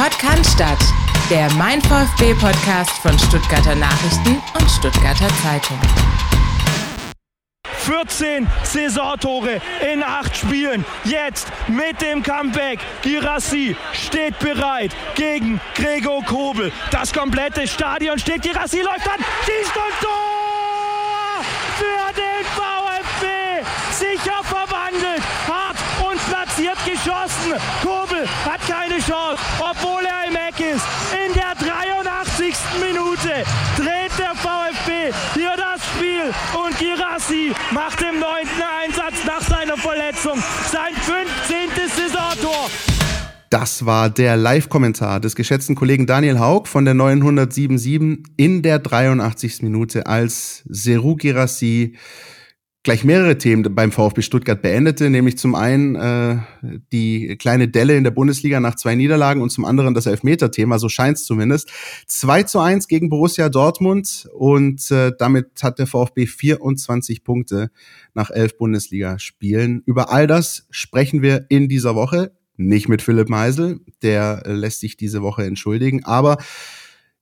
Podcast, der Mein VfB Podcast von Stuttgarter Nachrichten und Stuttgarter Zeitung. 14 Saisontore in acht Spielen. Jetzt mit dem Comeback. Girassi steht bereit gegen Gregor Kobel. Das komplette Stadion steht. Girassi läuft an, schießt und Tor für den VfB. Sicher verwandelt, hart und platziert geschossen. Kobel Chance, obwohl er im Eck ist. In der 83. Minute dreht der VfB hier das Spiel und Girassi macht im neunten Einsatz nach seiner Verletzung sein 15. Saisontor. Das war der Live-Kommentar des geschätzten Kollegen Daniel Haug von der 977 in der 83. Minute, als Seru Girassi gleich mehrere Themen beim VfB Stuttgart beendete, nämlich zum einen äh, die kleine Delle in der Bundesliga nach zwei Niederlagen und zum anderen das Elfmeter-Thema, so scheint es zumindest. 2 zu 1 gegen Borussia Dortmund und äh, damit hat der VfB 24 Punkte nach elf Bundesligaspielen. Über all das sprechen wir in dieser Woche. Nicht mit Philipp Meisel, der lässt sich diese Woche entschuldigen, aber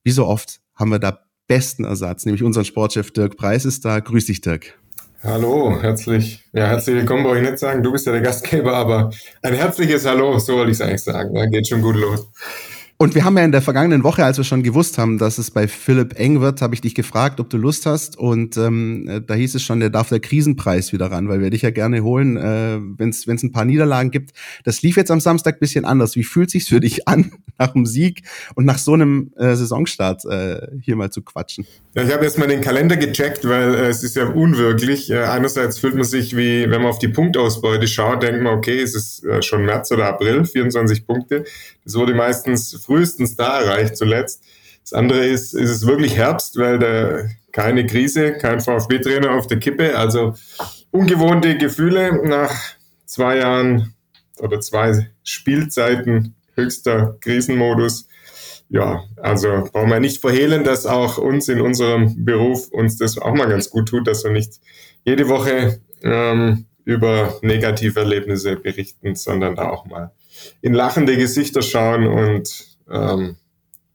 wie so oft haben wir da besten Ersatz, nämlich unseren Sportchef Dirk Preis ist da. Grüß dich, Dirk. Hallo, herzlich, ja, herzlich willkommen, brauche ich nicht sagen. Du bist ja der Gastgeber, aber ein herzliches Hallo, so wollte ich es eigentlich sagen. Da geht schon gut los. Und wir haben ja in der vergangenen Woche, als wir schon gewusst haben, dass es bei Philipp eng wird, habe ich dich gefragt, ob du Lust hast. Und ähm, da hieß es schon, der darf der Krisenpreis wieder ran, weil wir dich ja gerne holen, äh, wenn es ein paar Niederlagen gibt. Das lief jetzt am Samstag bisschen anders. Wie fühlt sich's für dich an, nach dem Sieg und nach so einem äh, Saisonstart äh, hier mal zu quatschen? Ja, ich habe erst mal den Kalender gecheckt, weil äh, es ist ja unwirklich. Äh, einerseits fühlt man sich wie, wenn man auf die Punktausbeute schaut, denkt man, okay, es ist äh, schon März oder April, 24 Punkte. Das wurde meistens frühestens da erreicht zuletzt. Das andere ist, ist es wirklich Herbst, weil da keine Krise, kein VfB-Trainer auf der Kippe. Also ungewohnte Gefühle nach zwei Jahren oder zwei Spielzeiten höchster Krisenmodus. Ja, also brauchen wir nicht verhehlen, dass auch uns in unserem Beruf uns das auch mal ganz gut tut, dass wir nicht jede Woche ähm, über negative Erlebnisse berichten, sondern da auch mal in lachende Gesichter schauen und ähm,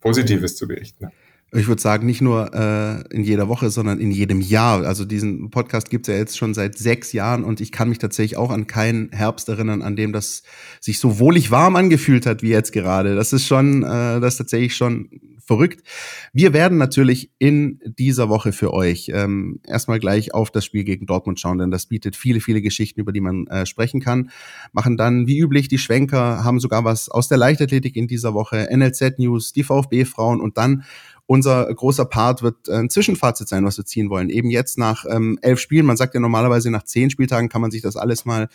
Positives zu berichten. Ich würde sagen, nicht nur äh, in jeder Woche, sondern in jedem Jahr. Also diesen Podcast gibt es ja jetzt schon seit sechs Jahren und ich kann mich tatsächlich auch an keinen Herbst erinnern, an dem das sich so wohlig warm angefühlt hat wie jetzt gerade. Das ist schon, äh, das ist tatsächlich schon verrückt. Wir werden natürlich in dieser Woche für euch ähm, erstmal gleich auf das Spiel gegen Dortmund schauen, denn das bietet viele, viele Geschichten, über die man äh, sprechen kann. Machen dann wie üblich die Schwenker, haben sogar was aus der Leichtathletik in dieser Woche, NLZ News, die VfB-Frauen und dann unser großer Part wird ein Zwischenfazit sein, was wir ziehen wollen. Eben jetzt nach ähm, elf Spielen, man sagt ja normalerweise nach zehn Spieltagen kann man sich das alles mal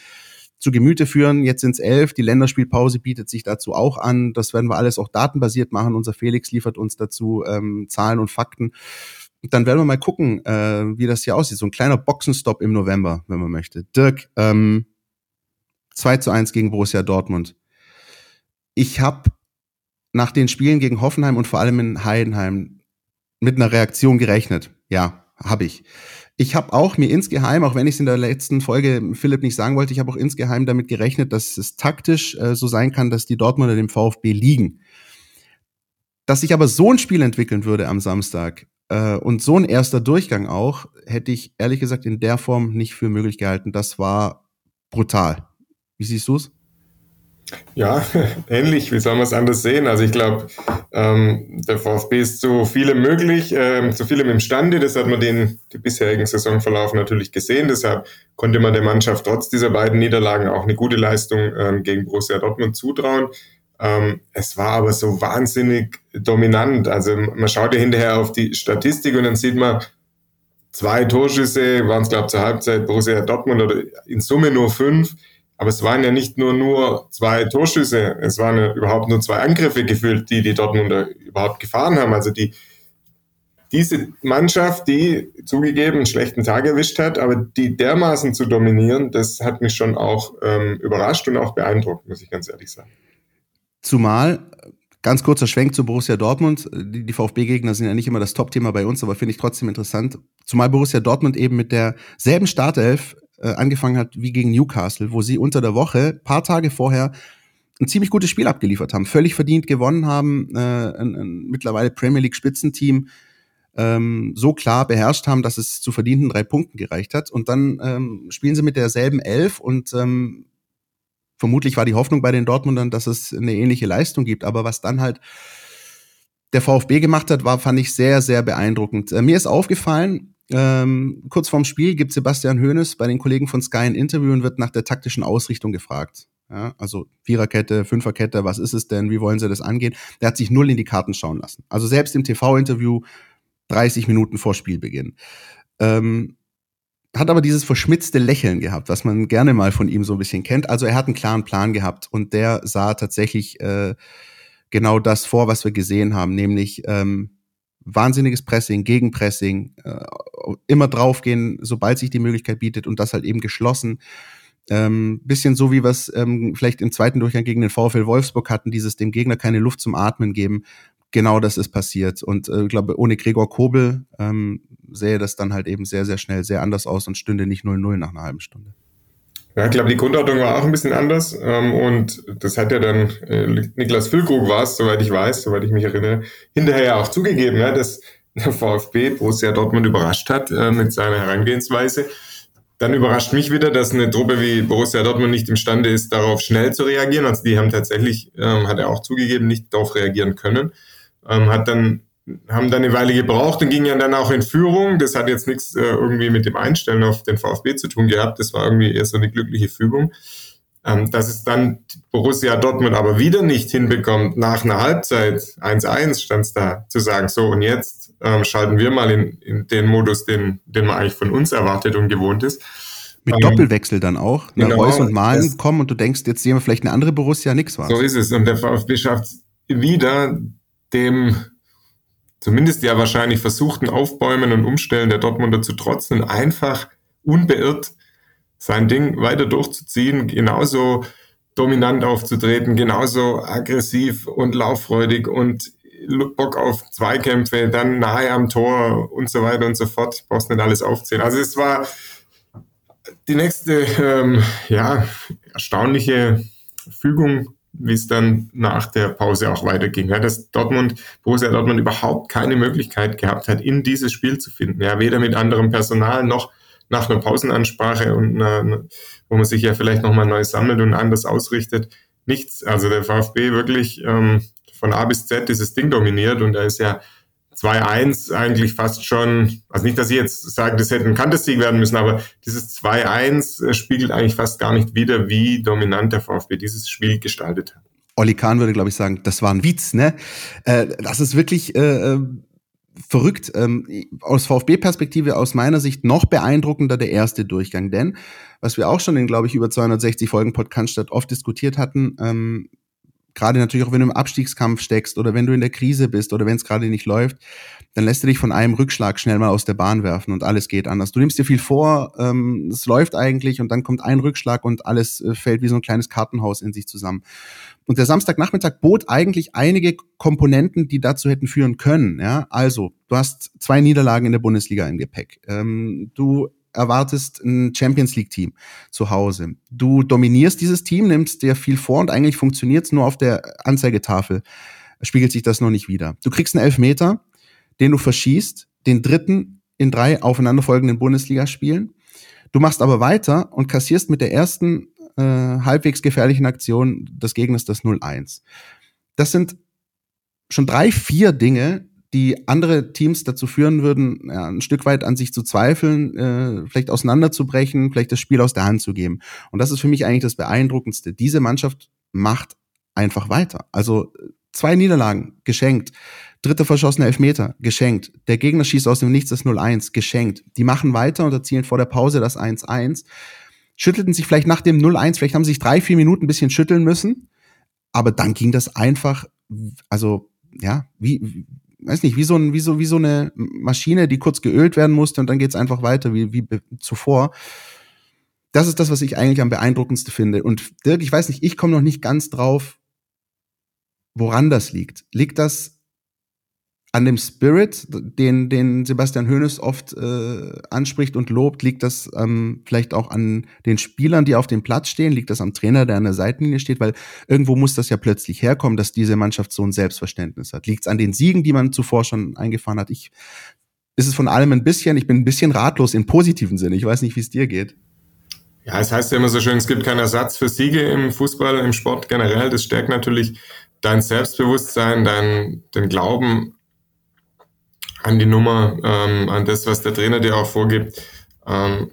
zu Gemüte führen. Jetzt sind es elf. Die Länderspielpause bietet sich dazu auch an. Das werden wir alles auch datenbasiert machen. Unser Felix liefert uns dazu ähm, Zahlen und Fakten. dann werden wir mal gucken, äh, wie das hier aussieht. So ein kleiner Boxenstopp im November, wenn man möchte. Dirk, ähm, 2 zu 1 gegen Borussia Dortmund. Ich habe nach den Spielen gegen Hoffenheim und vor allem in Heidenheim mit einer Reaktion gerechnet. Ja, habe ich. Ich habe auch mir insgeheim, auch wenn ich es in der letzten Folge Philipp nicht sagen wollte, ich habe auch insgeheim damit gerechnet, dass es taktisch äh, so sein kann, dass die Dortmunder dem VfB liegen. Dass sich aber so ein Spiel entwickeln würde am Samstag äh, und so ein erster Durchgang auch, hätte ich ehrlich gesagt in der Form nicht für möglich gehalten. Das war brutal. Wie siehst du es? Ja, ähnlich. Wie soll man es anders sehen? Also ich glaube, ähm, der VfB ist zu vielem möglich, ähm, zu vielem imstande. Das hat man den die bisherigen Saisonverlauf natürlich gesehen. Deshalb konnte man der Mannschaft trotz dieser beiden Niederlagen auch eine gute Leistung ähm, gegen Borussia Dortmund zutrauen. Ähm, es war aber so wahnsinnig dominant. Also man schaut ja hinterher auf die Statistik und dann sieht man, zwei Torschüsse waren es, glaube ich, zur Halbzeit Borussia Dortmund oder in Summe nur fünf. Aber es waren ja nicht nur nur zwei Torschüsse, es waren ja überhaupt nur zwei Angriffe gefühlt, die die Dortmunder überhaupt gefahren haben. Also die, diese Mannschaft, die zugegeben einen schlechten Tag erwischt hat, aber die dermaßen zu dominieren, das hat mich schon auch ähm, überrascht und auch beeindruckt, muss ich ganz ehrlich sagen. Zumal, ganz kurzer Schwenk zu Borussia Dortmund, die, die VfB-Gegner sind ja nicht immer das Top-Thema bei uns, aber finde ich trotzdem interessant. Zumal Borussia Dortmund eben mit derselben Startelf äh, angefangen hat wie gegen Newcastle, wo sie unter der Woche, paar Tage vorher, ein ziemlich gutes Spiel abgeliefert haben, völlig verdient gewonnen haben, äh, ein, ein mittlerweile Premier League Spitzenteam ähm, so klar beherrscht haben, dass es zu verdienten drei Punkten gereicht hat. Und dann ähm, spielen sie mit derselben Elf und ähm, vermutlich war die Hoffnung bei den Dortmundern, dass es eine ähnliche Leistung gibt. Aber was dann halt der VfB gemacht hat, war, fand ich sehr, sehr beeindruckend. Äh, mir ist aufgefallen, ähm, kurz vorm Spiel gibt Sebastian Hoeneß bei den Kollegen von Sky ein Interview und wird nach der taktischen Ausrichtung gefragt. Ja, also Viererkette, Fünferkette, was ist es denn? Wie wollen sie das angehen? Der hat sich null in die Karten schauen lassen. Also selbst im TV-Interview 30 Minuten vor Spielbeginn. Ähm, hat aber dieses verschmitzte Lächeln gehabt, was man gerne mal von ihm so ein bisschen kennt. Also er hat einen klaren Plan gehabt und der sah tatsächlich äh, genau das vor, was wir gesehen haben, nämlich ähm, wahnsinniges Pressing, Gegenpressing, äh, immer draufgehen, sobald sich die Möglichkeit bietet und das halt eben geschlossen. Ähm, bisschen so, wie wir es ähm, vielleicht im zweiten Durchgang gegen den VfL Wolfsburg hatten, dieses dem Gegner keine Luft zum Atmen geben. Genau das ist passiert. Und äh, ich glaube, ohne Gregor Kobel ähm, sähe das dann halt eben sehr, sehr schnell sehr anders aus und stünde nicht 0-0 nach einer halben Stunde. Ja, ich glaube, die Grundordnung war auch ein bisschen anders. Ähm, und das hat ja dann äh, Niklas Füllkrug war es, soweit ich weiß, soweit ich mich erinnere, hinterher ja auch zugegeben, ja, dass der VfB Borussia Dortmund überrascht hat äh, mit seiner Herangehensweise. Dann überrascht mich wieder, dass eine Truppe wie Borussia Dortmund nicht imstande ist, darauf schnell zu reagieren. Also die haben tatsächlich, ähm, hat er auch zugegeben, nicht darauf reagieren können. Ähm, hat dann, haben dann eine Weile gebraucht und gingen dann auch in Führung. Das hat jetzt nichts äh, irgendwie mit dem Einstellen auf den VfB zu tun gehabt. Das war irgendwie eher so eine glückliche Fügung. Ähm, dass es dann Borussia Dortmund aber wieder nicht hinbekommt, nach einer Halbzeit 1-1 stand es da, zu sagen, so und jetzt ähm, schalten wir mal in, in den Modus, den, den man eigentlich von uns erwartet und gewohnt ist. Mit ähm, Doppelwechsel dann auch. Ne? Genau, Reus und Malen kommen und du denkst, jetzt sehen wir vielleicht eine andere Borussia, nix war. So ist es. Und der VfB schafft wieder dem zumindest ja wahrscheinlich versuchten Aufbäumen und Umstellen der Dortmunder zu trotzen und einfach unbeirrt sein Ding weiter durchzuziehen, genauso dominant aufzutreten, genauso aggressiv und lauffreudig und Bock auf Zweikämpfe, dann nahe am Tor und so weiter und so fort. Ich brauch's nicht alles aufzählen. Also es war die nächste, ähm, ja, erstaunliche Fügung, wie es dann nach der Pause auch weiterging. Ja, dass Dortmund, Borussia Dortmund überhaupt keine Möglichkeit gehabt hat, in dieses Spiel zu finden. Ja, weder mit anderem Personal noch nach einer Pausenansprache und einer, wo man sich ja vielleicht nochmal neu sammelt und anders ausrichtet. Nichts. Also der VfB wirklich ähm, von A bis Z dieses Ding dominiert und da ist ja 2-1 eigentlich fast schon, also nicht, dass ich jetzt sage, das hätte ein Kantessieg werden müssen, aber dieses 2-1 äh, spiegelt eigentlich fast gar nicht wider, wie dominant der VfB dieses Spiel gestaltet hat. Olli Kahn würde, glaube ich, sagen, das war ein Witz, ne? Äh, das ist wirklich äh, äh verrückt. Ähm, aus VfB-Perspektive, aus meiner Sicht noch beeindruckender der erste Durchgang, denn was wir auch schon in, glaube ich, über 260 Folgen Podcast oft diskutiert hatten, ähm, gerade natürlich auch wenn du im Abstiegskampf steckst oder wenn du in der Krise bist oder wenn es gerade nicht läuft, dann lässt du dich von einem Rückschlag schnell mal aus der Bahn werfen und alles geht anders. Du nimmst dir viel vor, ähm, es läuft eigentlich und dann kommt ein Rückschlag und alles äh, fällt wie so ein kleines Kartenhaus in sich zusammen. Und der Samstagnachmittag bot eigentlich einige Komponenten, die dazu hätten führen können. Ja, also du hast zwei Niederlagen in der Bundesliga im Gepäck. Ähm, du erwartest ein Champions League Team zu Hause. Du dominierst dieses Team, nimmst dir viel vor und eigentlich funktioniert es nur auf der Anzeigetafel. Spiegelt sich das noch nicht wieder. Du kriegst einen Elfmeter, den du verschießt, den dritten in drei aufeinanderfolgenden Bundesligaspielen. Du machst aber weiter und kassierst mit der ersten äh, halbwegs gefährlichen Aktion des Gegners das 0-1. Das sind schon drei, vier Dinge, die andere Teams dazu führen würden, ja, ein Stück weit an sich zu zweifeln, äh, vielleicht auseinanderzubrechen, vielleicht das Spiel aus der Hand zu geben. Und das ist für mich eigentlich das Beeindruckendste. Diese Mannschaft macht einfach weiter. Also zwei Niederlagen geschenkt, dritte verschossene Elfmeter geschenkt, der Gegner schießt aus dem Nichts das 0-1 geschenkt. Die machen weiter und erzielen vor der Pause das 1-1. Schüttelten sich vielleicht nach dem 0-1, vielleicht haben sie sich drei, vier Minuten ein bisschen schütteln müssen, aber dann ging das einfach, also ja, wie, weiß nicht, wie so, ein, wie, so, wie so eine Maschine, die kurz geölt werden musste und dann geht's einfach weiter wie, wie zuvor. Das ist das, was ich eigentlich am beeindruckendsten finde. Und Dirk, ich weiß nicht, ich komme noch nicht ganz drauf, woran das liegt. Liegt das an dem Spirit, den, den Sebastian Hoeneß oft äh, anspricht und lobt? Liegt das ähm, vielleicht auch an den Spielern, die auf dem Platz stehen? Liegt das am Trainer, der an der Seitenlinie steht? Weil irgendwo muss das ja plötzlich herkommen, dass diese Mannschaft so ein Selbstverständnis hat. Liegt es an den Siegen, die man zuvor schon eingefahren hat? Ich ist es von allem ein bisschen. Ich bin ein bisschen ratlos im positiven Sinne. Ich weiß nicht, wie es dir geht. Ja, es heißt ja immer so schön, es gibt keinen Ersatz für Siege im Fußball, im Sport generell. Das stärkt natürlich dein Selbstbewusstsein, dein, den Glauben an die Nummer, ähm, an das, was der Trainer dir auch vorgibt. Ähm,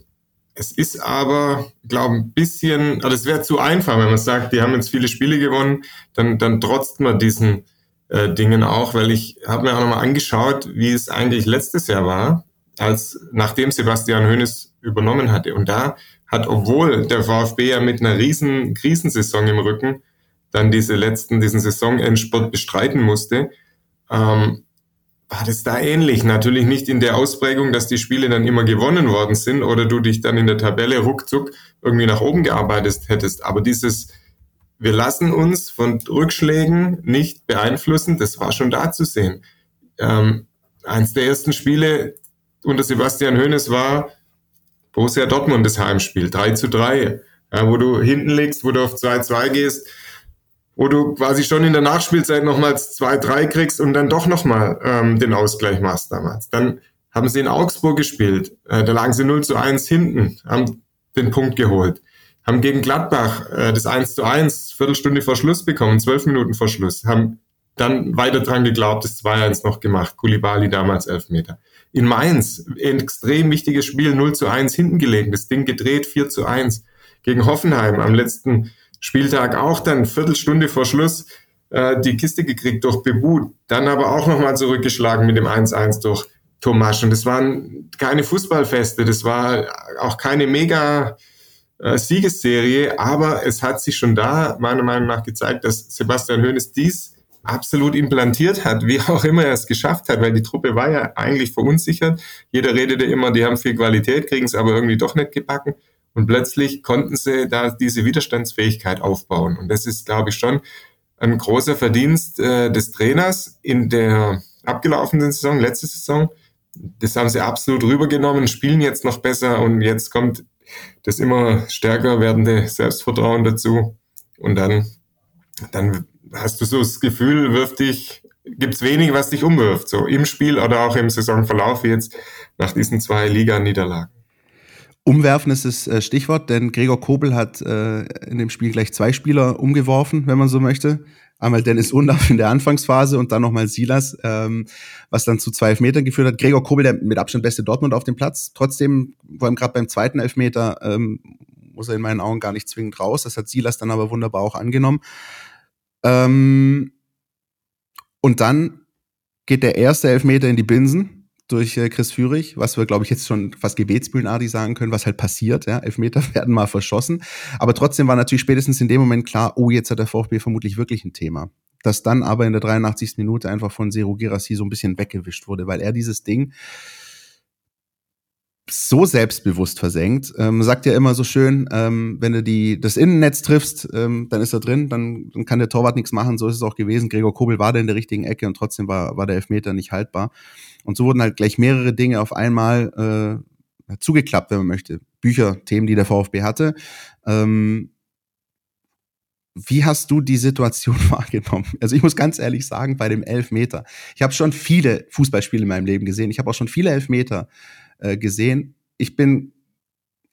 es ist aber, glaube ein bisschen, also es wäre zu einfach, wenn man sagt, die haben jetzt viele Spiele gewonnen, dann, dann trotzt man diesen äh, Dingen auch, weil ich habe mir auch nochmal angeschaut, wie es eigentlich letztes Jahr war, als nachdem Sebastian Hoeneß übernommen hatte. Und da hat, obwohl der VfB ja mit einer riesen Krisensaison im Rücken dann diese letzten, diesen Saisonendsport bestreiten musste, ähm, war das da ähnlich. Natürlich nicht in der Ausprägung, dass die Spiele dann immer gewonnen worden sind oder du dich dann in der Tabelle ruckzuck irgendwie nach oben gearbeitet hättest. Aber dieses, wir lassen uns von Rückschlägen nicht beeinflussen, das war schon da zu sehen. Ähm, eins der ersten Spiele unter Sebastian Hoeneß war Borussia Dortmund das Heimspiel, 3 zu 3, ja, wo du hinten liegst, wo du auf 2-2 gehst wo du quasi schon in der Nachspielzeit nochmals 2-3 kriegst und dann doch nochmal ähm, den Ausgleich machst damals. Dann haben sie in Augsburg gespielt, äh, da lagen sie 0 zu 1 hinten, haben den Punkt geholt. Haben gegen Gladbach äh, das 1 zu 1 Viertelstunde vor Schluss bekommen, zwölf Minuten vor Schluss. Haben dann weiter dran geglaubt, das 2-1 noch gemacht. Kulibali damals Elfmeter. In Mainz, ein extrem wichtiges Spiel, 0 zu 1 hinten gelegen, das Ding gedreht, 4 zu 1. Gegen Hoffenheim am letzten Spieltag auch dann Viertelstunde vor Schluss äh, die Kiste gekriegt durch Bebu, dann aber auch nochmal zurückgeschlagen mit dem 1-1 durch Tomasch. Und das waren keine Fußballfeste, das war auch keine mega äh, Siegesserie, aber es hat sich schon da meiner Meinung nach gezeigt, dass Sebastian Hoeneß dies absolut implantiert hat, wie auch immer er es geschafft hat, weil die Truppe war ja eigentlich verunsichert. Jeder redete immer, die haben viel Qualität, kriegen es aber irgendwie doch nicht gebacken. Und plötzlich konnten sie da diese Widerstandsfähigkeit aufbauen. Und das ist, glaube ich, schon ein großer Verdienst äh, des Trainers in der abgelaufenen Saison, letzte Saison. Das haben sie absolut rübergenommen, spielen jetzt noch besser und jetzt kommt das immer stärker werdende Selbstvertrauen dazu. Und dann, dann hast du so das Gefühl, wirft dich, gibt's wenig, was dich umwirft, so im Spiel oder auch im Saisonverlauf jetzt nach diesen zwei Liga-Niederlagen. Umwerfen ist das äh, Stichwort, denn Gregor Kobel hat äh, in dem Spiel gleich zwei Spieler umgeworfen, wenn man so möchte. Einmal Dennis Undaff in der Anfangsphase und dann nochmal Silas, ähm, was dann zu zwei Elfmetern geführt hat. Gregor Kobel, der mit Abstand beste Dortmund auf dem Platz. Trotzdem, vor allem gerade beim zweiten Elfmeter, ähm, muss er in meinen Augen gar nicht zwingend raus. Das hat Silas dann aber wunderbar auch angenommen. Ähm, und dann geht der erste Elfmeter in die Binsen durch äh, Chris Führig, was wir, glaube ich, jetzt schon fast gebetsbühnenartig sagen können, was halt passiert. Ja? Elfmeter werden mal verschossen. Aber trotzdem war natürlich spätestens in dem Moment klar, oh, jetzt hat der VfB vermutlich wirklich ein Thema. Das dann aber in der 83. Minute einfach von Seru Girassi so ein bisschen weggewischt wurde, weil er dieses Ding so selbstbewusst versenkt. Ähm, sagt ja immer so schön, ähm, wenn du die, das Innennetz triffst, ähm, dann ist er drin, dann, dann kann der Torwart nichts machen. So ist es auch gewesen. Gregor Kobel war da in der richtigen Ecke und trotzdem war, war der Elfmeter nicht haltbar. Und so wurden halt gleich mehrere Dinge auf einmal äh, zugeklappt, wenn man möchte. Bücher, Themen, die der VfB hatte. Ähm, wie hast du die Situation wahrgenommen? Also ich muss ganz ehrlich sagen, bei dem Elfmeter. Ich habe schon viele Fußballspiele in meinem Leben gesehen. Ich habe auch schon viele Elfmeter äh, gesehen. Ich bin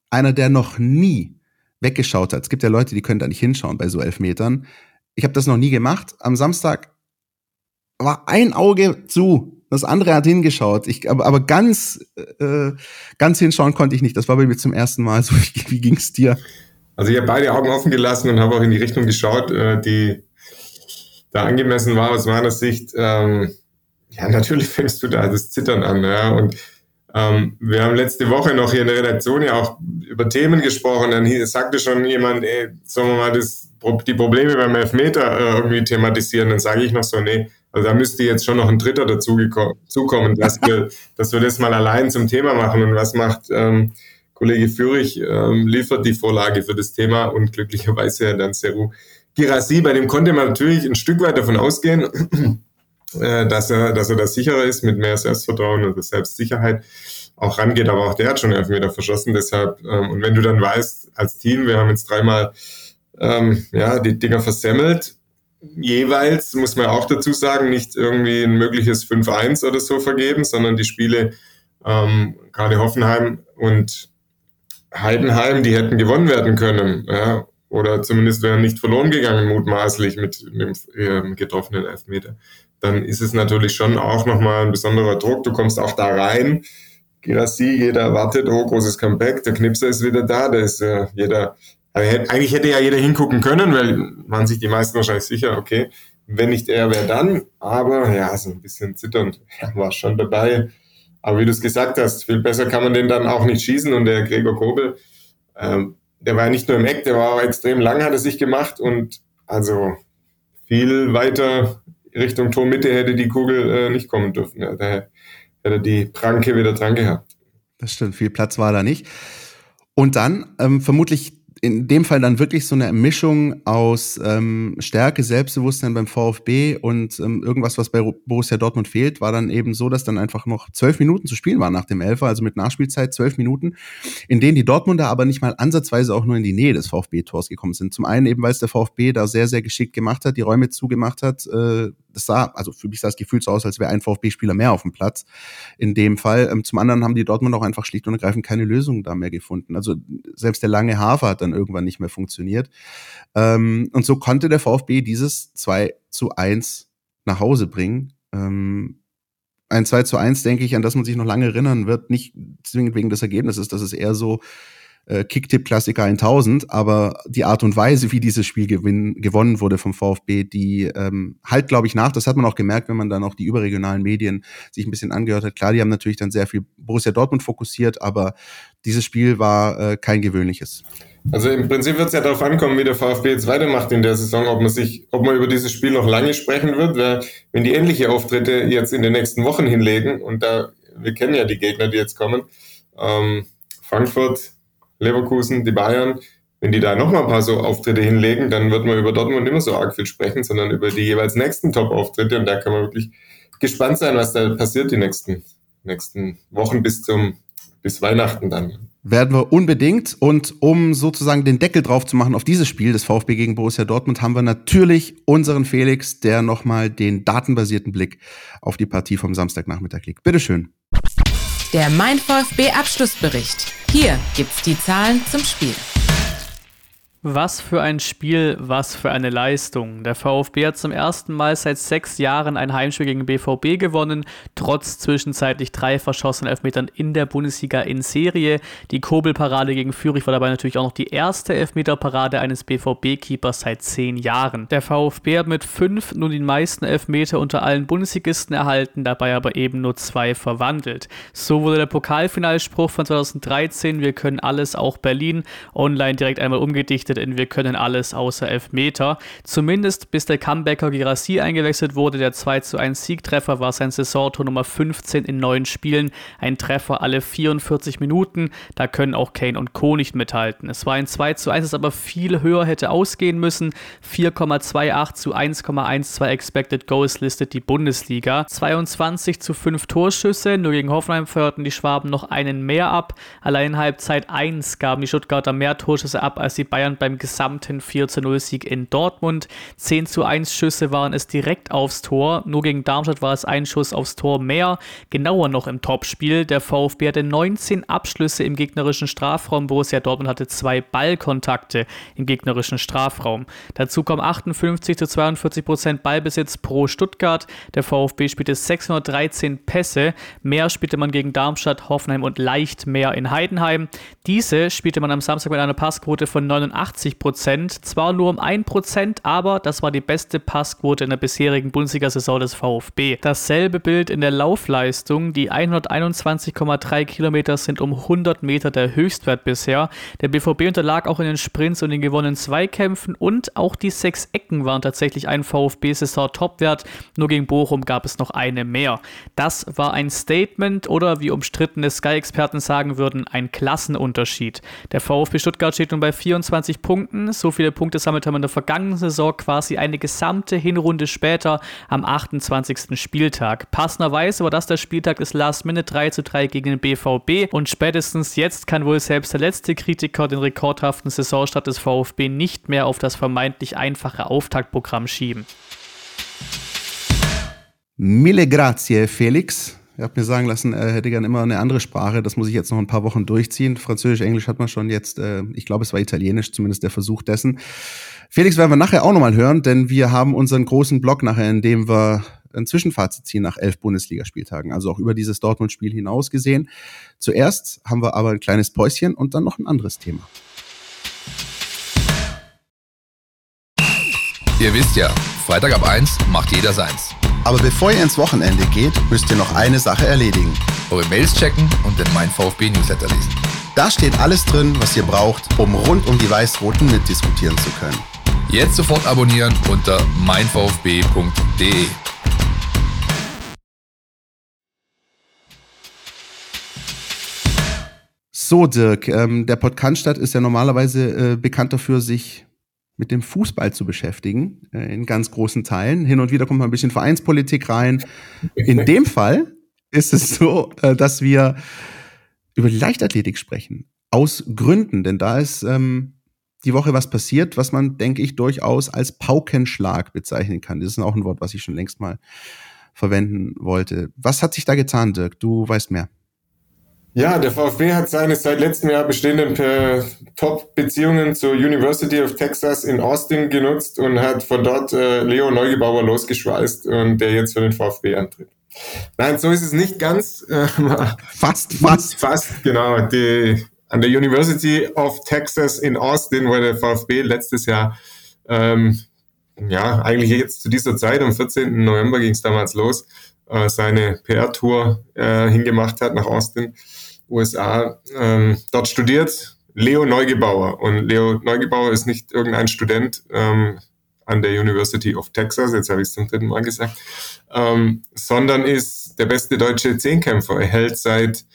einer, der noch nie weggeschaut hat. Es gibt ja Leute, die können da nicht hinschauen bei so elf Metern. Ich habe das noch nie gemacht. Am Samstag war ein Auge zu, das andere hat hingeschaut. Ich, aber, aber ganz, äh, ganz hinschauen konnte ich nicht. Das war bei mir zum ersten Mal so. Wie, wie ging es dir? Also ich habe beide Augen offen gelassen und habe auch in die Richtung geschaut, äh, die da angemessen war aus meiner Sicht. Ähm, ja, natürlich fängst du da das Zittern an. Ja, und ähm, wir haben letzte Woche noch hier in der Redaktion ja auch über Themen gesprochen. Dann sagte schon jemand, ey, sollen wir mal das, die Probleme beim Elfmeter äh, irgendwie thematisieren? Dann sage ich noch so, nee, also da müsste jetzt schon noch ein Dritter dazu zukommen, dass wir, dass wir das mal allein zum Thema machen. Und was macht ähm, Kollege Führig? Ähm, liefert die Vorlage für das Thema und glücklicherweise dann Seru Girassi, bei dem konnte man natürlich ein Stück weit davon ausgehen, äh, dass er, dass er da sicherer ist mit mehr Selbstvertrauen und Selbstsicherheit auch rangeht. Aber auch der hat schon Elfmeter verschossen. Deshalb, ähm, und wenn du dann weißt, als Team, wir haben jetzt dreimal ähm, ja, die Dinger versemmelt, jeweils, muss man auch dazu sagen, nicht irgendwie ein mögliches 5-1 oder so vergeben, sondern die Spiele, ähm, gerade Hoffenheim und Heidenheim, die hätten gewonnen werden können. Ja, oder zumindest wären nicht verloren gegangen, mutmaßlich mit dem äh, getroffenen Elfmeter. Dann ist es natürlich schon auch nochmal ein besonderer Druck. Du kommst auch da rein. Girassi, jeder erwartet, oh, großes Comeback, der Knipser ist wieder da, da ist äh, jeder aber eigentlich hätte ja jeder hingucken können, weil waren sich die meisten wahrscheinlich sicher, okay, wenn nicht er, wer dann? Aber ja, so ein bisschen zitternd ja, war schon dabei. Aber wie du es gesagt hast, viel besser kann man den dann auch nicht schießen. Und der Gregor Kobel, ähm, der war ja nicht nur im Eck, der war auch extrem lang, hat er sich gemacht. Und also viel weiter Richtung Tormitte hätte die Kugel äh, nicht kommen dürfen. Ja, da hätte er die Pranke wieder dran gehabt. Das stimmt, viel Platz war da nicht. Und dann ähm, vermutlich in dem Fall dann wirklich so eine Mischung aus ähm, Stärke, Selbstbewusstsein beim VfB und ähm, irgendwas, was bei Borussia Dortmund fehlt, war dann eben so, dass dann einfach noch zwölf Minuten zu spielen waren nach dem Elfer, also mit Nachspielzeit zwölf Minuten, in denen die Dortmunder aber nicht mal ansatzweise auch nur in die Nähe des VfB-Tors gekommen sind. Zum einen eben, weil es der VfB da sehr, sehr geschickt gemacht hat, die Räume zugemacht hat, äh, das sah, also für mich sah das Gefühl so aus, als wäre ein VfB-Spieler mehr auf dem Platz in dem Fall. Ähm, zum anderen haben die Dortmund auch einfach schlicht und ergreifend keine Lösung da mehr gefunden. Also selbst der lange Hafer hat dann irgendwann nicht mehr funktioniert. Ähm, und so konnte der VfB dieses 2 zu 1 nach Hause bringen. Ähm, ein 2 zu 1, denke ich, an das man sich noch lange erinnern wird, nicht zwingend wegen des Ergebnisses, das ist eher so äh, Kicktipp-Klassiker 1000, aber die Art und Weise, wie dieses Spiel gewinn, gewonnen wurde vom VfB, die ähm, halt, glaube ich, nach. Das hat man auch gemerkt, wenn man dann auch die überregionalen Medien sich ein bisschen angehört hat. Klar, die haben natürlich dann sehr viel Borussia Dortmund fokussiert, aber dieses Spiel war äh, kein gewöhnliches. Also im Prinzip wird es ja darauf ankommen, wie der VfB jetzt weitermacht in der Saison, ob man sich, ob man über dieses Spiel noch lange sprechen wird, weil wenn die ähnliche Auftritte jetzt in den nächsten Wochen hinlegen und da, wir kennen ja die Gegner, die jetzt kommen, ähm, Frankfurt, Leverkusen, die Bayern, wenn die da nochmal ein paar so Auftritte hinlegen, dann wird man über Dortmund mehr so arg viel sprechen, sondern über die jeweils nächsten Top-Auftritte. Und da kann man wirklich gespannt sein, was da passiert die nächsten, nächsten Wochen bis zum, bis Weihnachten dann. Werden wir unbedingt. Und um sozusagen den Deckel drauf zu machen auf dieses Spiel des VfB gegen Borussia Dortmund, haben wir natürlich unseren Felix, der nochmal den datenbasierten Blick auf die Partie vom Samstagnachmittag legt. Bitteschön. Der Mein VfB Abschlussbericht. Hier gibt's die Zahlen zum Spiel. Was für ein Spiel, was für eine Leistung. Der VfB hat zum ersten Mal seit sechs Jahren ein Heimspiel gegen BVB gewonnen, trotz zwischenzeitlich drei verschossenen Elfmetern in der Bundesliga in Serie. Die Kobelparade gegen Fürich war dabei natürlich auch noch die erste Elfmeterparade eines BVB-Keepers seit zehn Jahren. Der VfB hat mit fünf nun die meisten Elfmeter unter allen Bundesligisten erhalten, dabei aber eben nur zwei verwandelt. So wurde der Pokalfinalspruch von 2013, wir können alles, auch Berlin, online direkt einmal umgedichtet gewechselt in Wir können alles außer Elfmeter. Zumindest bis der Comebacker Girassi eingewechselt wurde. Der 2 zu 1 Siegtreffer war sein Saisontor Nummer 15 in neun Spielen. Ein Treffer alle 44 Minuten. Da können auch Kane und Co. nicht mithalten. Es war ein 2 zu 1, das aber viel höher hätte ausgehen müssen. 4,28 zu 1,12 Expected Goals listet die Bundesliga. 22 zu 5 Torschüsse. Nur gegen Hoffenheim feuerten die Schwaben noch einen mehr ab. Allein in Halbzeit 1 gaben die Stuttgarter mehr Torschüsse ab als die Bayern beim gesamten 4 zu 0 Sieg in Dortmund. 10 zu 1 Schüsse waren es direkt aufs Tor. Nur gegen Darmstadt war es ein Schuss aufs Tor mehr. Genauer noch im Topspiel. Der VfB hatte 19 Abschlüsse im gegnerischen Strafraum. Borussia Dortmund hatte zwei Ballkontakte im gegnerischen Strafraum. Dazu kommen 58 zu 42 Prozent Ballbesitz pro Stuttgart. Der VfB spielte 613 Pässe. Mehr spielte man gegen Darmstadt, Hoffenheim und leicht mehr in Heidenheim. Diese spielte man am Samstag mit einer Passquote von 89 80 Prozent. Zwar nur um 1 Prozent, aber das war die beste Passquote in der bisherigen Bundesliga-Saison des VfB. Dasselbe Bild in der Laufleistung. Die 121,3 Kilometer sind um 100 Meter der Höchstwert bisher. Der BVB unterlag auch in den Sprints und den gewonnenen Zweikämpfen und auch die sechs Ecken waren tatsächlich ein VfB-Saison-Topwert. Nur gegen Bochum gab es noch eine mehr. Das war ein Statement oder wie umstrittene Sky-Experten sagen würden, ein Klassenunterschied. Der VfB Stuttgart steht nun bei 24 29 Punkten. So viele Punkte sammelt man in der vergangenen Saison quasi eine gesamte Hinrunde später am 28. Spieltag. Passenderweise war das der Spieltag des Last Minute 3 zu 3 gegen den BVB und spätestens jetzt kann wohl selbst der letzte Kritiker den rekordhaften Saisonstart des VfB nicht mehr auf das vermeintlich einfache Auftaktprogramm schieben. Mille grazie, Felix. Er hat mir sagen lassen, er hätte gern immer eine andere Sprache. Das muss ich jetzt noch ein paar Wochen durchziehen. Französisch, Englisch hat man schon jetzt. Äh, ich glaube, es war Italienisch, zumindest der Versuch dessen. Felix werden wir nachher auch nochmal hören, denn wir haben unseren großen Blog nachher, in dem wir ein Zwischenfazit ziehen nach elf Bundesligaspieltagen, also auch über dieses Dortmund-Spiel hinaus gesehen. Zuerst haben wir aber ein kleines Päuschen und dann noch ein anderes Thema. Ihr wisst ja, Freitag ab 1 macht jeder seins. Aber bevor ihr ins Wochenende geht, müsst ihr noch eine Sache erledigen. Eure Mails checken und den Mein VfB Newsletter lesen. Da steht alles drin, was ihr braucht, um rund um die Weiß-Roten mitdiskutieren zu können. Jetzt sofort abonnieren unter meinvfb.de. So, Dirk, ähm, der Podcast ist ja normalerweise äh, bekannt dafür, sich mit dem Fußball zu beschäftigen, äh, in ganz großen Teilen. Hin und wieder kommt mal ein bisschen Vereinspolitik rein. In dem Fall ist es so, äh, dass wir über die Leichtathletik sprechen. Aus Gründen, denn da ist ähm, die Woche was passiert, was man, denke ich, durchaus als Paukenschlag bezeichnen kann. Das ist auch ein Wort, was ich schon längst mal verwenden wollte. Was hat sich da getan, Dirk? Du weißt mehr. Ja, der VfB hat seine seit letztem Jahr bestehenden Top-Beziehungen zur University of Texas in Austin genutzt und hat von dort äh, Leo Neugebauer losgeschweißt und der jetzt für den VfB antritt. Nein, so ist es nicht ganz. Äh, fast, fast. Fast, genau. Die, an der University of Texas in Austin, wo der VfB letztes Jahr, ähm, ja, eigentlich jetzt zu dieser Zeit, am 14. November ging es damals los, äh, seine PR-Tour äh, hingemacht hat nach Austin. USA, ähm, dort studiert Leo Neugebauer. Und Leo Neugebauer ist nicht irgendein Student ähm, an der University of Texas, jetzt habe ich es zum dritten Mal gesagt, ähm, sondern ist der beste deutsche Zehnkämpfer. Er hält seit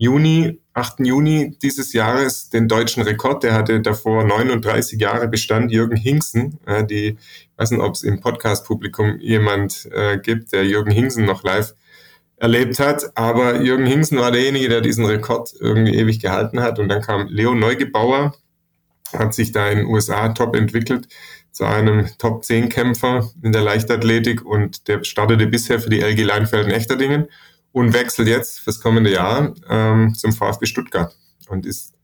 Juni, 8. Juni dieses Jahres den deutschen Rekord. Der hatte davor 39 Jahre Bestand, Jürgen Hingsen. Äh, die, ich weiß nicht, ob es im Podcast-Publikum jemand äh, gibt, der Jürgen Hingsen noch live erlebt hat. Aber Jürgen Hingsen war derjenige, der diesen Rekord irgendwie ewig gehalten hat. Und dann kam Leo Neugebauer, hat sich da in den USA top entwickelt zu einem Top-10-Kämpfer in der Leichtathletik und der startete bisher für die LG Leinfelden-Echterdingen und wechselt jetzt fürs kommende Jahr ähm, zum VfB Stuttgart und ist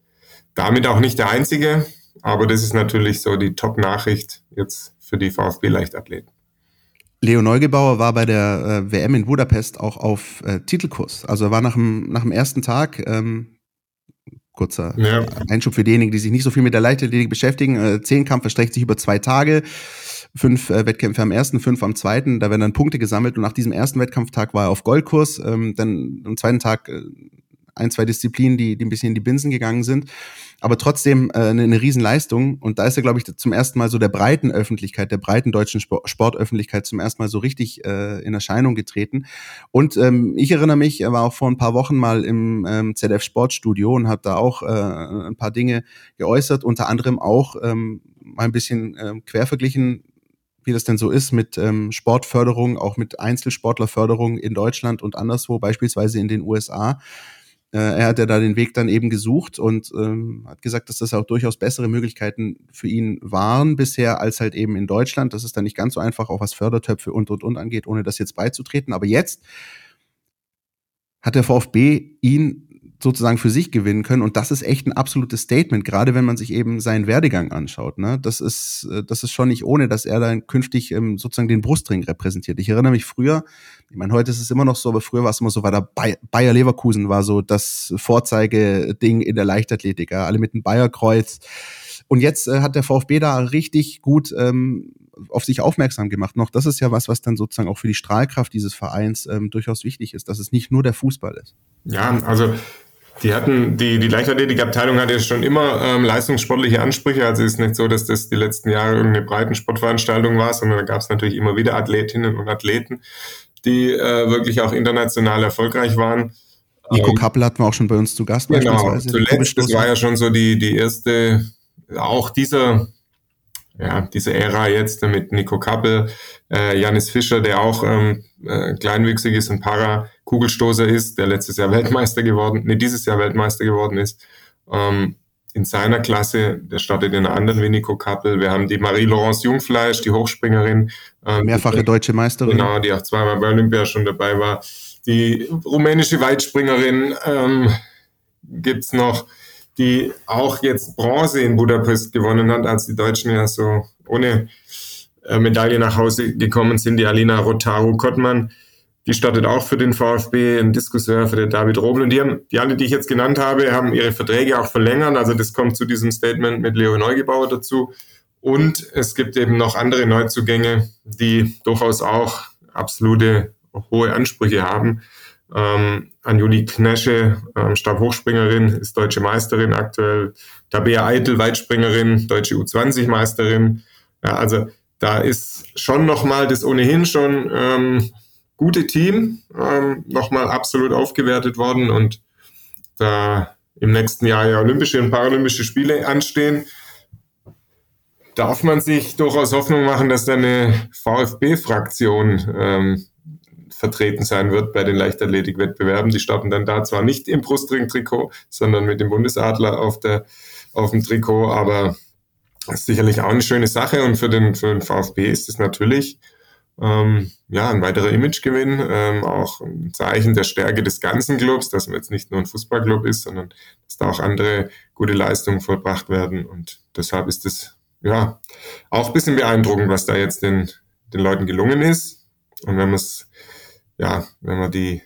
damit auch nicht der Einzige, aber das ist natürlich so die Top-Nachricht jetzt für die VfB-Leichtathleten. Leo Neugebauer war bei der äh, WM in Budapest auch auf äh, Titelkurs. Also er war nach dem, nach dem ersten Tag, ähm, kurzer ja. Einschub für diejenigen, die sich nicht so viel mit der Leichtathletik beschäftigen. Äh, Zehnkampf verstreckt sich über zwei Tage. Fünf äh, Wettkämpfe am ersten, fünf am zweiten. Da werden dann Punkte gesammelt und nach diesem ersten Wettkampftag war er auf Goldkurs. Ähm, dann am zweiten Tag äh, ein, zwei Disziplinen, die, die ein bisschen in die Binsen gegangen sind. Aber trotzdem äh, eine, eine Riesenleistung. Und da ist er, glaube ich, zum ersten Mal so der breiten Öffentlichkeit, der breiten deutschen Sport, Sportöffentlichkeit zum ersten Mal so richtig äh, in Erscheinung getreten. Und ähm, ich erinnere mich, er war auch vor ein paar Wochen mal im ähm, ZDF Sportstudio und hat da auch äh, ein paar Dinge geäußert, unter anderem auch ähm, mal ein bisschen äh, quer verglichen wie das denn so ist mit ähm, Sportförderung, auch mit Einzelsportlerförderung in Deutschland und anderswo, beispielsweise in den USA. Äh, er hat ja da den Weg dann eben gesucht und ähm, hat gesagt, dass das auch durchaus bessere Möglichkeiten für ihn waren bisher als halt eben in Deutschland. Das ist dann nicht ganz so einfach, auch was Fördertöpfe und und und angeht, ohne das jetzt beizutreten. Aber jetzt hat der VfB ihn sozusagen für sich gewinnen können. Und das ist echt ein absolutes Statement, gerade wenn man sich eben seinen Werdegang anschaut. Ne? Das, ist, äh, das ist schon nicht ohne, dass er dann künftig ähm, sozusagen den Brustring repräsentiert. Ich erinnere mich früher, ich meine, heute ist es immer noch so, aber früher war es immer so, war da Bayer Leverkusen war so das Vorzeigeding in der Leichtathletik, ja? alle mit dem Bayerkreuz. Und jetzt äh, hat der VfB da richtig gut ähm, auf sich aufmerksam gemacht. Noch das ist ja was, was dann sozusagen auch für die Strahlkraft dieses Vereins ähm, durchaus wichtig ist, dass es nicht nur der Fußball ist. Ja, also die hatten, die, die Leichtathletikabteilung hatte schon immer ähm, leistungssportliche Ansprüche. Also es ist nicht so, dass das die letzten Jahre irgendeine Breitensportveranstaltung war, sondern da gab es natürlich immer wieder Athletinnen und Athleten, die äh, wirklich auch international erfolgreich waren. Nico ähm, Kappel hatten wir auch schon bei uns zu Gast. Genau, zuletzt, das war ja schon so die, die erste auch dieser, ja, diese Ära jetzt mit Nico Kappel, äh, Janis Fischer, der auch ähm, äh, kleinwüchsig ist und Para-Kugelstoßer ist, der letztes Jahr Weltmeister geworden, nee, dieses Jahr Weltmeister geworden ist. Ähm, in seiner Klasse, der startet in einer anderen wie Nico Kappel. Wir haben die Marie-Laurence Jungfleisch, die Hochspringerin. Ähm, Mehrfache die, deutsche Meisterin. Genau, die auch zweimal bei Olympia schon dabei war. Die rumänische Weitspringerin ähm, gibt's noch, die auch jetzt Bronze in Budapest gewonnen hat, als die Deutschen ja so ohne äh, Medaille nach Hause gekommen sind, die Alina Rotaru-Kottmann. Die startet auch für den VfB, ein Diskuseur für den David Robel. Und die, haben, die alle, die ich jetzt genannt habe, haben ihre Verträge auch verlängert. Also das kommt zu diesem Statement mit Leo Neugebauer dazu. Und es gibt eben noch andere Neuzugänge, die durchaus auch absolute hohe Ansprüche haben. Ähm, Anjuli Knesche, ähm, Stabhochspringerin, ist deutsche Meisterin aktuell. Tabea Eitel, Weitspringerin, deutsche U20-Meisterin. Ja, also da ist schon nochmal das ohnehin schon ähm, gute Team ähm, nochmal absolut aufgewertet worden und da im nächsten Jahr ja Olympische und Paralympische Spiele anstehen, darf man sich durchaus Hoffnung machen, dass da eine VfB-Fraktion ähm, vertreten sein wird bei den Leichtathletikwettbewerben. Die starten dann da zwar nicht im Brustring-Trikot, sondern mit dem Bundesadler auf, der, auf dem Trikot, aber ist sicherlich auch eine schöne Sache und für den, für den VfB ist es natürlich ähm, ja, ein weiterer Imagegewinn, ähm, auch ein Zeichen der Stärke des ganzen Clubs, dass man jetzt nicht nur ein Fußballclub ist, sondern dass da auch andere gute Leistungen vollbracht werden. Und deshalb ist es ja auch ein bisschen beeindruckend, was da jetzt den, den Leuten gelungen ist. Und wenn man es, ja, wenn man die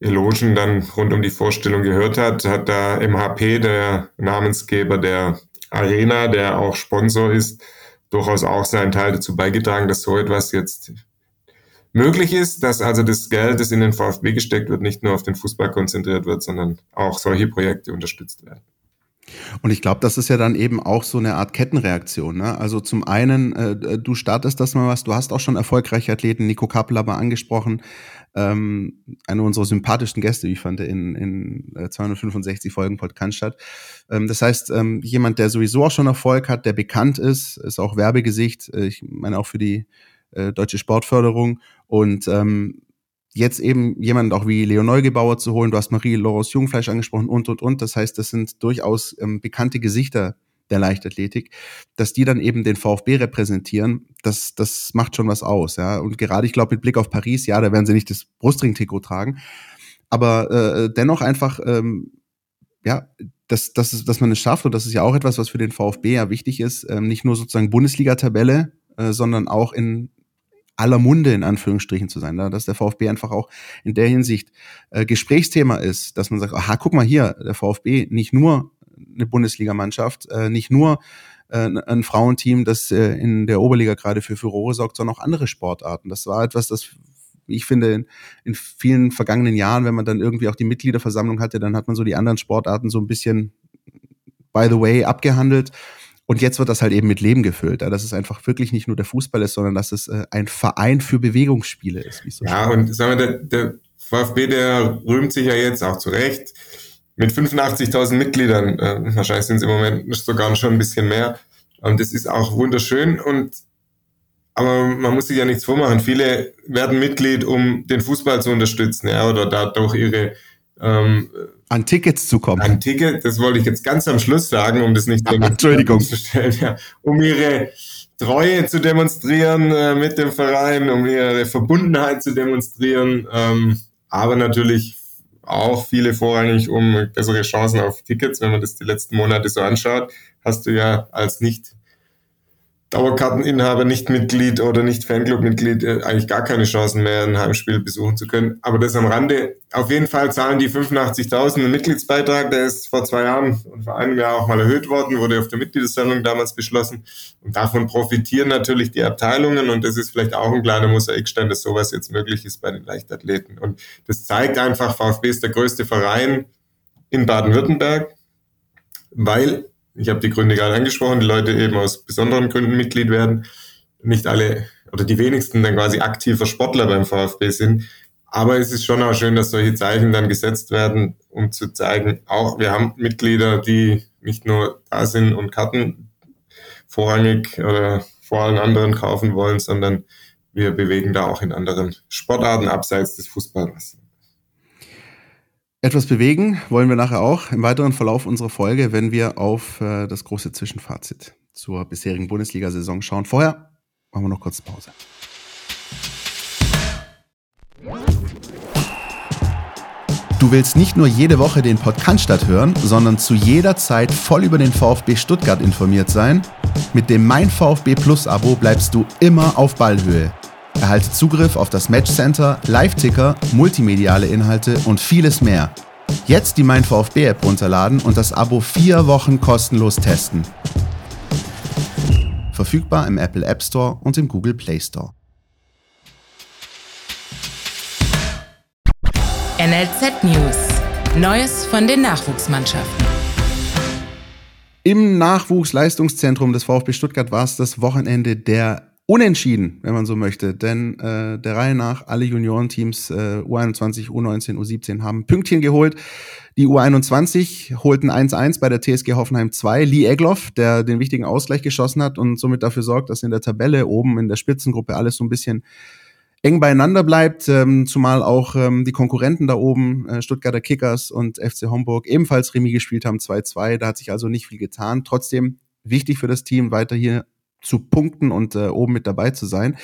Elogen dann rund um die Vorstellung gehört hat, hat da MHP, der Namensgeber der Arena, der auch Sponsor ist, durchaus auch seinen Teil dazu beigetragen, dass so etwas jetzt möglich ist, dass also das Geld, das in den VfB gesteckt wird, nicht nur auf den Fußball konzentriert wird, sondern auch solche Projekte unterstützt werden. Und ich glaube, das ist ja dann eben auch so eine Art Kettenreaktion. Ne? Also zum einen, äh, du startest das mal was, du hast auch schon erfolgreiche Athleten, Nico Kappel aber angesprochen, ähm, eine unserer sympathischsten Gäste, wie ich fand, in, in 265 äh, Folgen Podcast statt. Ähm, das heißt, ähm, jemand, der sowieso auch schon Erfolg hat, der bekannt ist, ist auch Werbegesicht, äh, ich meine auch für die äh, deutsche Sportförderung und ähm, jetzt eben jemand auch wie Leo Neugebauer zu holen, du hast Marie Loros Jungfleisch angesprochen und, und, und. Das heißt, das sind durchaus ähm, bekannte Gesichter der Leichtathletik, dass die dann eben den VfB repräsentieren, das, das macht schon was aus. Ja. Und gerade, ich glaube, mit Blick auf Paris, ja, da werden sie nicht das Brustring-Trikot tragen, aber äh, dennoch einfach, ähm, ja, dass, dass, dass man es schafft, und das ist ja auch etwas, was für den VfB ja wichtig ist, ähm, nicht nur sozusagen Bundesliga-Tabelle, äh, sondern auch in aller Munde in Anführungsstrichen zu sein, da, dass der VfB einfach auch in der Hinsicht äh, Gesprächsthema ist, dass man sagt, aha, guck mal hier, der VfB nicht nur eine Bundesligamannschaft, äh, nicht nur äh, ein Frauenteam, das äh, in der Oberliga gerade für Furore sorgt, sondern auch andere Sportarten. Das war etwas, das ich finde, in, in vielen vergangenen Jahren, wenn man dann irgendwie auch die Mitgliederversammlung hatte, dann hat man so die anderen Sportarten so ein bisschen by the way abgehandelt. Und jetzt wird das halt eben mit Leben gefüllt. Dass es einfach wirklich nicht nur der Fußball ist, sondern dass es äh, ein Verein für Bewegungsspiele ist. So ja, und sagen wir, der, der VfB, der rühmt sich ja jetzt auch zu Recht mit 85.000 Mitgliedern, äh, wahrscheinlich sind es im Moment sogar schon ein bisschen mehr. Und das ist auch wunderschön. Und aber man muss sich ja nichts vormachen. Viele werden Mitglied, um den Fußball zu unterstützen, ja, oder dadurch ihre ähm, an Tickets zu kommen. An Tickets, das wollte ich jetzt ganz am Schluss sagen, um das nicht Entschuldigung. zu stellen, ja, um ihre Treue zu demonstrieren äh, mit dem Verein, um ihre Verbundenheit zu demonstrieren, ähm, aber natürlich auch viele vorrangig um bessere Chancen auf Tickets. Wenn man das die letzten Monate so anschaut, hast du ja als nicht Dauerkarteninhaber, nicht Mitglied oder nicht Fanclub-Mitglied äh, eigentlich gar keine Chancen mehr, ein Heimspiel besuchen zu können. Aber das am Rande. Auf jeden Fall zahlen die 85.000 einen Mitgliedsbeitrag. Der ist vor zwei Jahren und vor einem Jahr auch mal erhöht worden, wurde auf der Mitgliedersammlung damals beschlossen. Und davon profitieren natürlich die Abteilungen. Und das ist vielleicht auch ein kleiner Mosaikstein, dass sowas jetzt möglich ist bei den Leichtathleten. Und das zeigt einfach, VfB ist der größte Verein in Baden-Württemberg, weil ich habe die Gründe gerade angesprochen, die Leute eben aus besonderen Gründen Mitglied werden. Nicht alle oder die wenigsten dann quasi aktiver Sportler beim VfB sind. Aber es ist schon auch schön, dass solche Zeichen dann gesetzt werden, um zu zeigen, auch wir haben Mitglieder, die nicht nur da sind und Karten vorrangig oder vor allen anderen kaufen wollen, sondern wir bewegen da auch in anderen Sportarten abseits des Fußballs. Etwas bewegen wollen wir nachher auch im weiteren Verlauf unserer Folge, wenn wir auf äh, das große Zwischenfazit zur bisherigen Bundesliga-Saison schauen. Vorher machen wir noch kurz Pause. Du willst nicht nur jede Woche den Podcast hören, sondern zu jeder Zeit voll über den VfB Stuttgart informiert sein? Mit dem Mein VfB Plus Abo bleibst du immer auf Ballhöhe. Erhalte Zugriff auf das Matchcenter, Live-Ticker, multimediale Inhalte und vieles mehr. Jetzt die Mein VfB App runterladen und das Abo vier Wochen kostenlos testen. Verfügbar im Apple App Store und im Google Play Store. NLZ News. Neues von den Nachwuchsmannschaften. Im Nachwuchsleistungszentrum des VfB Stuttgart war es das Wochenende der Unentschieden, wenn man so möchte. Denn äh, der Reihe nach alle Juniorenteams äh, U21, U19, U17 haben Pünktchen geholt. Die U21 holten 1-1 bei der TSG Hoffenheim 2. Lee Egloff, der den wichtigen Ausgleich geschossen hat und somit dafür sorgt, dass in der Tabelle oben in der Spitzengruppe alles so ein bisschen eng beieinander bleibt, ähm, zumal auch ähm, die Konkurrenten da oben, äh, Stuttgarter Kickers und FC Homburg, ebenfalls Remis gespielt haben, 2-2. Da hat sich also nicht viel getan. Trotzdem wichtig für das Team, weiter hier zu punkten und äh, oben mit dabei zu sein.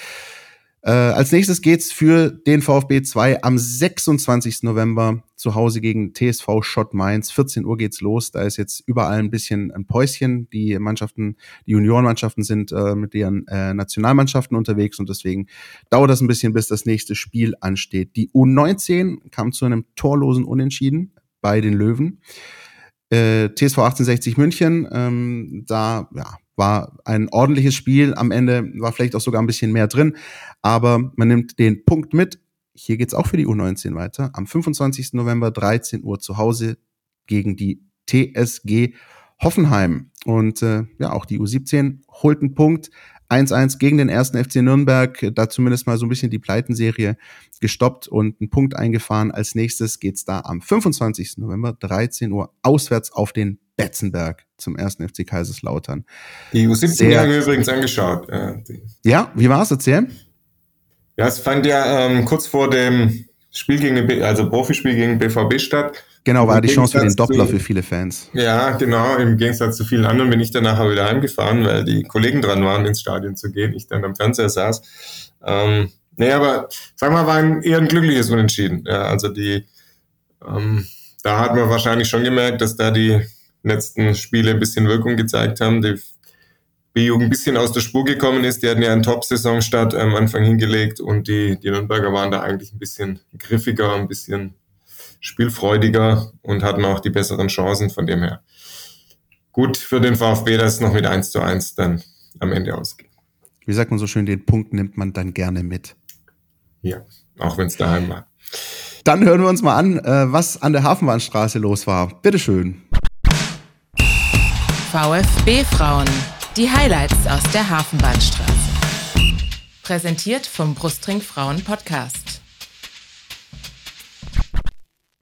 Äh, als nächstes geht's für den VfB 2 am 26. November zu Hause gegen TSV Schott Mainz. 14 Uhr geht's los. Da ist jetzt überall ein bisschen ein Päuschen. Die Mannschaften, die Juniorenmannschaften sind äh, mit ihren äh, Nationalmannschaften unterwegs und deswegen dauert das ein bisschen, bis das nächste Spiel ansteht. Die U19 kam zu einem torlosen Unentschieden bei den Löwen. Äh, TSV 1860 München, ähm, da ja, war ein ordentliches Spiel. Am Ende war vielleicht auch sogar ein bisschen mehr drin, aber man nimmt den Punkt mit. Hier geht's auch für die U19 weiter. Am 25. November 13 Uhr zu Hause gegen die TSG Hoffenheim. Und äh, ja, auch die U17 holt einen Punkt. 1-1 gegen den ersten FC Nürnberg, da zumindest mal so ein bisschen die Pleitenserie gestoppt und einen Punkt eingefahren. Als nächstes geht's da am 25. November 13 Uhr auswärts auf den Betzenberg zum ersten FC Kaiserslautern. Die U17 haben wir übrigens angeschaut. Ja, wie war es? Erzähl. Ja, es fand ja ähm, kurz vor dem Spiel gegen den, also Profispiel gegen BVB statt. Genau, war die Chance für den Doppler zu, für viele Fans. Ja, genau. Im Gegensatz zu vielen anderen bin ich dann nachher wieder heimgefahren, weil die Kollegen dran waren, ins Stadion zu gehen. Ich dann am Fernseher saß. Ähm, nee, aber sagen wir mal, war ein, eher ein glückliches Unentschieden. Ja, also die, ähm, da hat man wahrscheinlich schon gemerkt, dass da die letzten Spiele ein bisschen Wirkung gezeigt haben. Die B-Jugend ein bisschen aus der Spur gekommen ist. Die hatten ja einen Top-Saisonstart am Anfang hingelegt und die, die Nürnberger waren da eigentlich ein bisschen griffiger, ein bisschen spielfreudiger und hatten auch die besseren Chancen von dem her. Gut für den VfB, dass es noch mit 1 zu 1 dann am Ende ausgeht. Wie sagt man so schön, den Punkt nimmt man dann gerne mit. Ja, auch wenn es daheim war. Dann hören wir uns mal an, äh, was an der Hafenbahnstraße los war. Bitteschön. VfB Frauen. Die Highlights aus der Hafenbahnstraße. Präsentiert vom Brustring Frauen Podcast.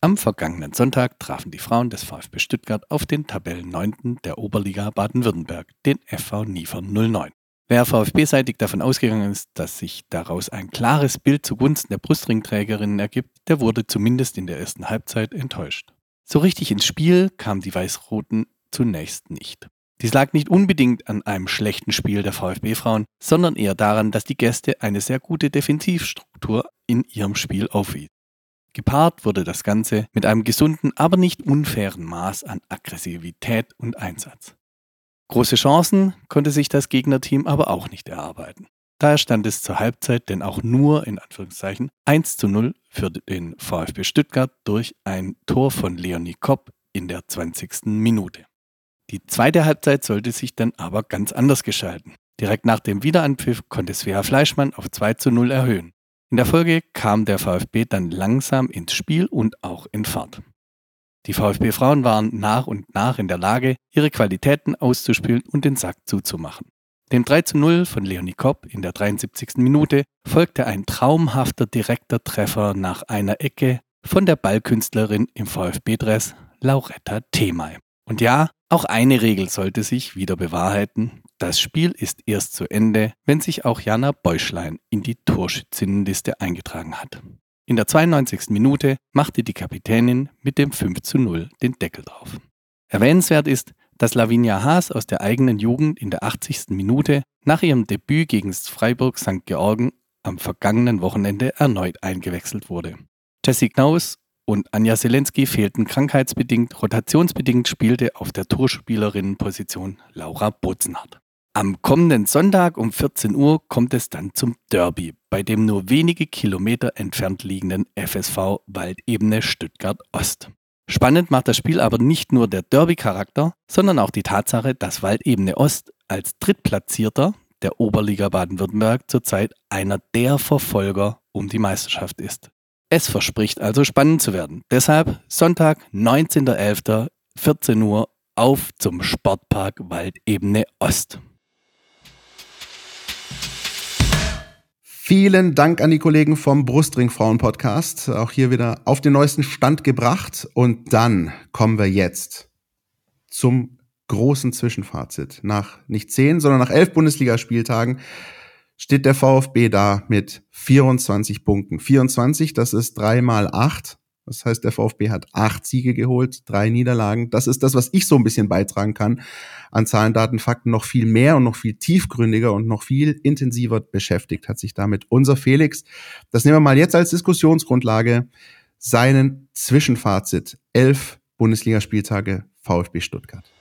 Am vergangenen Sonntag trafen die Frauen des VfB Stuttgart auf den Tabellenneunten der Oberliga Baden-Württemberg, den FV Niefern 09. Wer VfB-seitig davon ausgegangen ist, dass sich daraus ein klares Bild zugunsten der Brustringträgerinnen ergibt, der wurde zumindest in der ersten Halbzeit enttäuscht. So richtig ins Spiel kamen die Weiß-Roten zunächst nicht. Dies lag nicht unbedingt an einem schlechten Spiel der VfB-Frauen, sondern eher daran, dass die Gäste eine sehr gute Defensivstruktur in ihrem Spiel aufwiesen. Gepaart wurde das Ganze mit einem gesunden, aber nicht unfairen Maß an Aggressivität und Einsatz. Große Chancen konnte sich das Gegnerteam aber auch nicht erarbeiten. Daher stand es zur Halbzeit denn auch nur in Anführungszeichen 1 zu 0 für den VfB Stuttgart durch ein Tor von Leonie Kopp in der 20. Minute. Die zweite Halbzeit sollte sich dann aber ganz anders gestalten. Direkt nach dem Wiederanpfiff konnte Svea Fleischmann auf 2 zu 0 erhöhen. In der Folge kam der VfB dann langsam ins Spiel und auch in Fahrt. Die VfB-Frauen waren nach und nach in der Lage, ihre Qualitäten auszuspielen und den Sack zuzumachen. Dem 3 zu 0 von Leonie Kopp in der 73. Minute folgte ein traumhafter direkter Treffer nach einer Ecke von der Ballkünstlerin im VfB-Dress Lauretta Themay. Und ja, Auch eine Regel sollte sich wieder bewahrheiten. Das Spiel ist erst zu Ende, wenn sich auch Jana Beuschlein in die Torschützinnenliste eingetragen hat. In der 92. Minute machte die Kapitänin mit dem 5 zu 0 den Deckel drauf. Erwähnenswert ist, dass Lavinia Haas aus der eigenen Jugend in der 80. Minute nach ihrem Debüt gegen Freiburg St. Georgen am vergangenen Wochenende erneut eingewechselt wurde. Jessie Knaus und Anja Selensky fehlten krankheitsbedingt, rotationsbedingt spielte auf der Torspielerinnenposition Laura Bozenhardt. Am kommenden Sonntag um 14 Uhr kommt es dann zum Derby, bei dem nur wenige Kilometer entfernt liegenden FSV Waldebene Stuttgart Ost. Spannend macht das Spiel aber nicht nur der Derby-Charakter, sondern auch die Tatsache, dass Waldebene Ost als Drittplatzierter der Oberliga Baden-Württemberg zurzeit einer der Verfolger um die Meisterschaft ist. Es verspricht also spannend zu werden. Deshalb Sonntag, 19.11., 14 Uhr auf zum Sportpark Waldebene Ost. Vielen Dank an die Kollegen vom Brustring Frauen Podcast. Auch hier wieder auf den neuesten Stand gebracht. Und dann kommen wir jetzt zum großen Zwischenfazit. Nach nicht zehn, sondern nach elf Bundesligaspieltagen steht der VfB da mit 24 Punkten. 24, das ist drei mal acht. Das heißt, der VfB hat acht Siege geholt, drei Niederlagen. Das ist das, was ich so ein bisschen beitragen kann. An Zahlen, Daten, Fakten noch viel mehr und noch viel tiefgründiger und noch viel intensiver beschäftigt hat sich damit unser Felix. Das nehmen wir mal jetzt als Diskussionsgrundlage. Seinen Zwischenfazit. Elf Bundesligaspieltage VfB Stuttgart.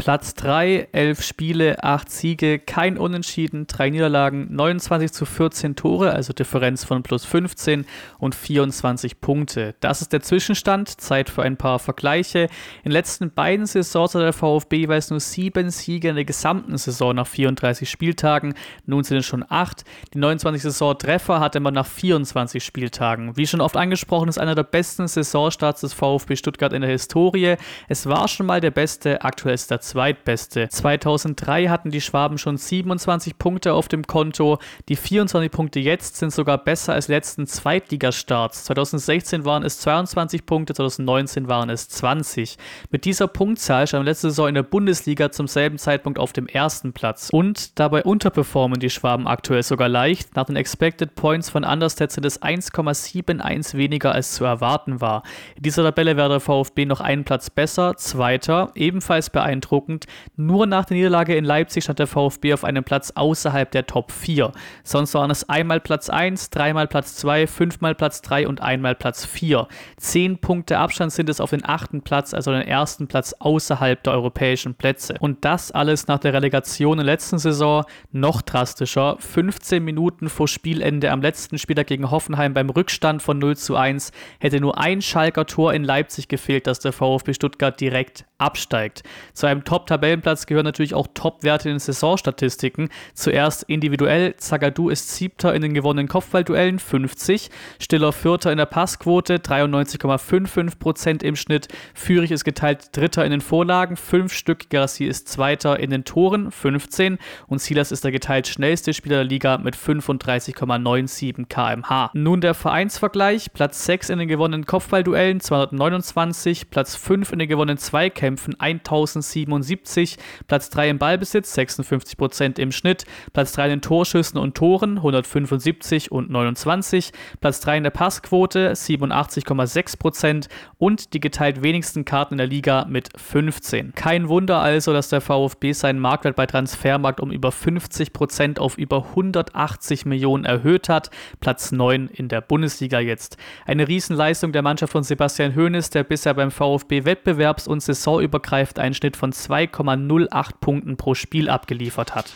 Platz 3, 11 Spiele, 8 Siege, kein Unentschieden, 3 Niederlagen, 29 zu 14 Tore, also Differenz von plus 15 und 24 Punkte. Das ist der Zwischenstand. Zeit für ein paar Vergleiche. In den letzten beiden Saisons hat der VfB jeweils nur 7 Siege in der gesamten Saison nach 34 Spieltagen. Nun sind es schon 8. Die 29 Saison-Treffer hatte man nach 24 Spieltagen. Wie schon oft angesprochen, ist einer der besten Saisonstarts des VfB Stuttgart in der Historie. Es war schon mal der beste, aktuell ist zweitbeste. 2003 hatten die Schwaben schon 27 Punkte auf dem Konto. Die 24 Punkte jetzt sind sogar besser als letzten Zweitligastarts. 2016 waren es 22 Punkte, 2019 waren es 20. Mit dieser Punktzahl stand letzte Saison in der Bundesliga zum selben Zeitpunkt auf dem ersten Platz. Und dabei unterperformen die Schwaben aktuell sogar leicht. Nach den Expected Points von Understat sind es 1,71 weniger als zu erwarten war. In dieser Tabelle wäre der VfB noch einen Platz besser, zweiter, ebenfalls beeindruckend beeindruckend. Nur nach der Niederlage in Leipzig stand der VfB auf einem Platz außerhalb der Top 4. Sonst waren es einmal Platz 1, dreimal Platz 2, fünfmal Platz 3 und einmal Platz 4. Zehn Punkte Abstand sind es auf den achten Platz, also den ersten Platz außerhalb der europäischen Plätze. Und das alles nach der Relegation in der letzten Saison noch drastischer. 15 Minuten vor Spielende am letzten Spieler gegen Hoffenheim beim Rückstand von 0 zu 1 hätte nur ein Schalker Tor in Leipzig gefehlt, dass der VfB Stuttgart direkt absteigt. Zu einem Top-Tabellenplatz gehören natürlich auch Top-Werte in den Saisonstatistiken. Zuerst individuell, Zagadou ist Siebter in den gewonnenen Kopfballduellen, 50. Stiller Vierter in der Passquote, 93,55 Prozent im Schnitt. Fürich ist geteilt Dritter in den Vorlagen, 5 Stück. Garassi ist Zweiter in den Toren, 15. Und Silas ist der geteilt schnellste Spieler der Liga mit 35,97 km/h. Nun der Vereinsvergleich: Platz 6 in den gewonnenen Kopfballduellen, 229. Platz 5 in den gewonnenen Zweikämpfen, 1007 77, Platz 3 im Ballbesitz, 56 Prozent im Schnitt, Platz 3 in den Torschüssen und Toren, 175 und 29, Platz 3 in der Passquote, 87,6 Prozent und die geteilt wenigsten Karten in der Liga mit 15. Kein Wunder also, dass der VfB seinen Marktwert bei Transfermarkt um über 50 Prozent auf über 180 Millionen erhöht hat, Platz 9 in der Bundesliga jetzt. Eine Riesenleistung der Mannschaft von Sebastian Hoeneß, der bisher beim VfB wettbewerbs- und saisonübergreifend einen Schnitt von 2 2,08 Punkten pro Spiel abgeliefert hat.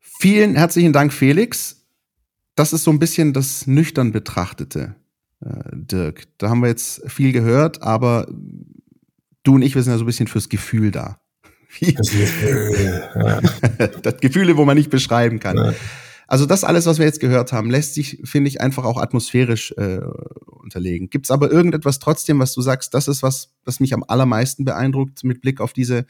Vielen herzlichen Dank, Felix. Das ist so ein bisschen das nüchtern betrachtete, äh, Dirk. Da haben wir jetzt viel gehört, aber du und ich, wir sind ja so ein bisschen fürs Gefühl da. Das, Gefühl, ja. das Gefühle, wo man nicht beschreiben kann. Ja. Also das alles, was wir jetzt gehört haben, lässt sich, finde ich, einfach auch atmosphärisch äh, unterlegen. Gibt es aber irgendetwas trotzdem, was du sagst, das ist was, was mich am allermeisten beeindruckt mit Blick auf diese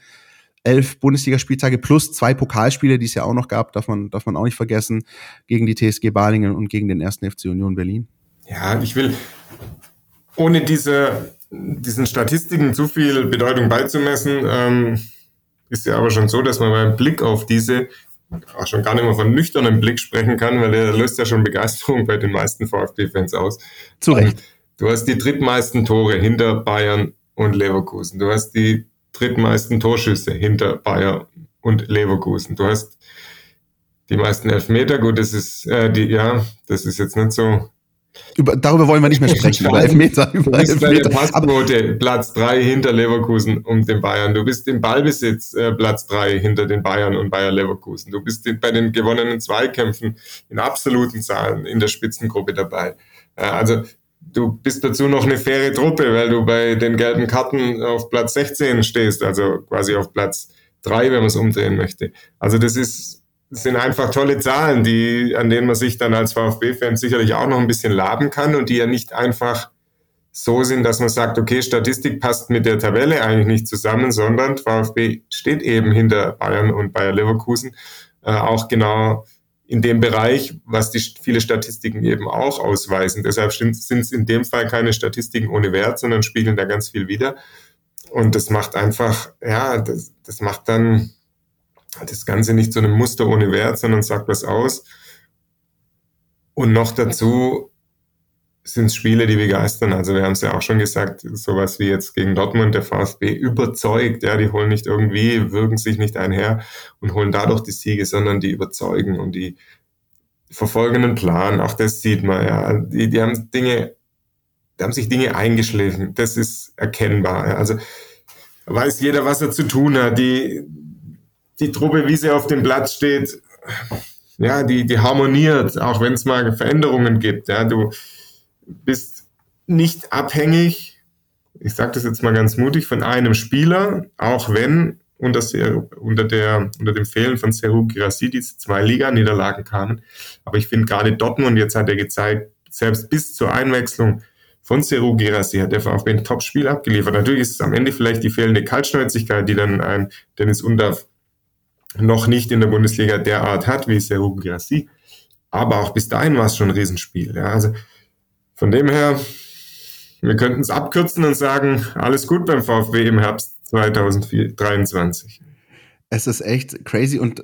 elf Bundesligaspieltage plus zwei Pokalspiele, die es ja auch noch gab, darf man, darf man auch nicht vergessen, gegen die TSG Balingen und gegen den ersten FC Union Berlin. Ja, ich will ohne diese diesen Statistiken zu viel Bedeutung beizumessen, ähm, ist ja aber schon so, dass man beim Blick auf diese auch schon gar nicht mehr von nüchternem Blick sprechen kann, weil der löst ja schon Begeisterung bei den meisten VfB-Fans aus. Zu Recht. Du hast die drittmeisten Tore hinter Bayern und Leverkusen. Du hast die drittmeisten Torschüsse hinter Bayern und Leverkusen. Du hast die meisten Elfmeter. Gut, das ist äh, die, ja, das ist jetzt nicht so über, darüber wollen wir nicht mehr sprechen. über Elfmeter. Über du bist Elfmeter. bei der Passquote Platz drei hinter Leverkusen und den Bayern. Du bist im Ballbesitz äh, Platz drei hinter den Bayern und Bayer Leverkusen. Du bist bei den gewonnenen Zweikämpfen in absoluten Zahlen in der Spitzengruppe dabei. Äh, also du bist dazu noch eine faire Truppe, weil du bei den gelben Karten auf Platz 16 stehst, also quasi auf Platz drei, wenn man es umdrehen möchte. Also das ist sind einfach tolle Zahlen, die, an denen man sich dann als VfB-Fan sicherlich auch noch ein bisschen laben kann und die ja nicht einfach so sind, dass man sagt, okay, Statistik passt mit der Tabelle eigentlich nicht zusammen, sondern VfB steht eben hinter Bayern und Bayer Leverkusen äh, auch genau in dem Bereich, was die viele Statistiken eben auch ausweisen. Deshalb sind es in dem Fall keine Statistiken ohne Wert, sondern spiegeln da ganz viel wider. Und das macht einfach, ja, das, das macht dann das Ganze nicht zu einem Muster ohne Wert, sondern sagt was aus. Und noch dazu sind es Spiele, die begeistern. Also wir haben es ja auch schon gesagt, sowas wie jetzt gegen Dortmund, der VfB überzeugt. Ja, die holen nicht irgendwie, wirken sich nicht einher und holen dadurch die Siege, sondern die überzeugen und die verfolgen einen Plan. Auch das sieht man. Ja, die, die haben Dinge, da haben sich Dinge eingeschliffen. Das ist erkennbar. Ja. Also weiß jeder, was er zu tun hat. Die, die Truppe, wie sie auf dem Platz steht, ja, die, die harmoniert, auch wenn es mal Veränderungen gibt. Ja, du bist nicht abhängig, ich sage das jetzt mal ganz mutig, von einem Spieler, auch wenn unter, unter, der, unter dem Fehlen von Seru Girassi diese zwei Liga-Niederlagen kamen. Aber ich finde gerade Dortmund, jetzt hat er gezeigt, selbst bis zur Einwechslung von Seru Girassi hat der VfB ein Top-Spiel abgeliefert. Natürlich ist es am Ende vielleicht die fehlende Kaltschnäuzigkeit, die dann ein Dennis Undav noch nicht in der Bundesliga derart hat wie Seru Girassi. Aber auch bis dahin war es schon ein Riesenspiel. Ja. Also von dem her, wir könnten es abkürzen und sagen, alles gut beim VfW im Herbst 2023. Es ist echt crazy und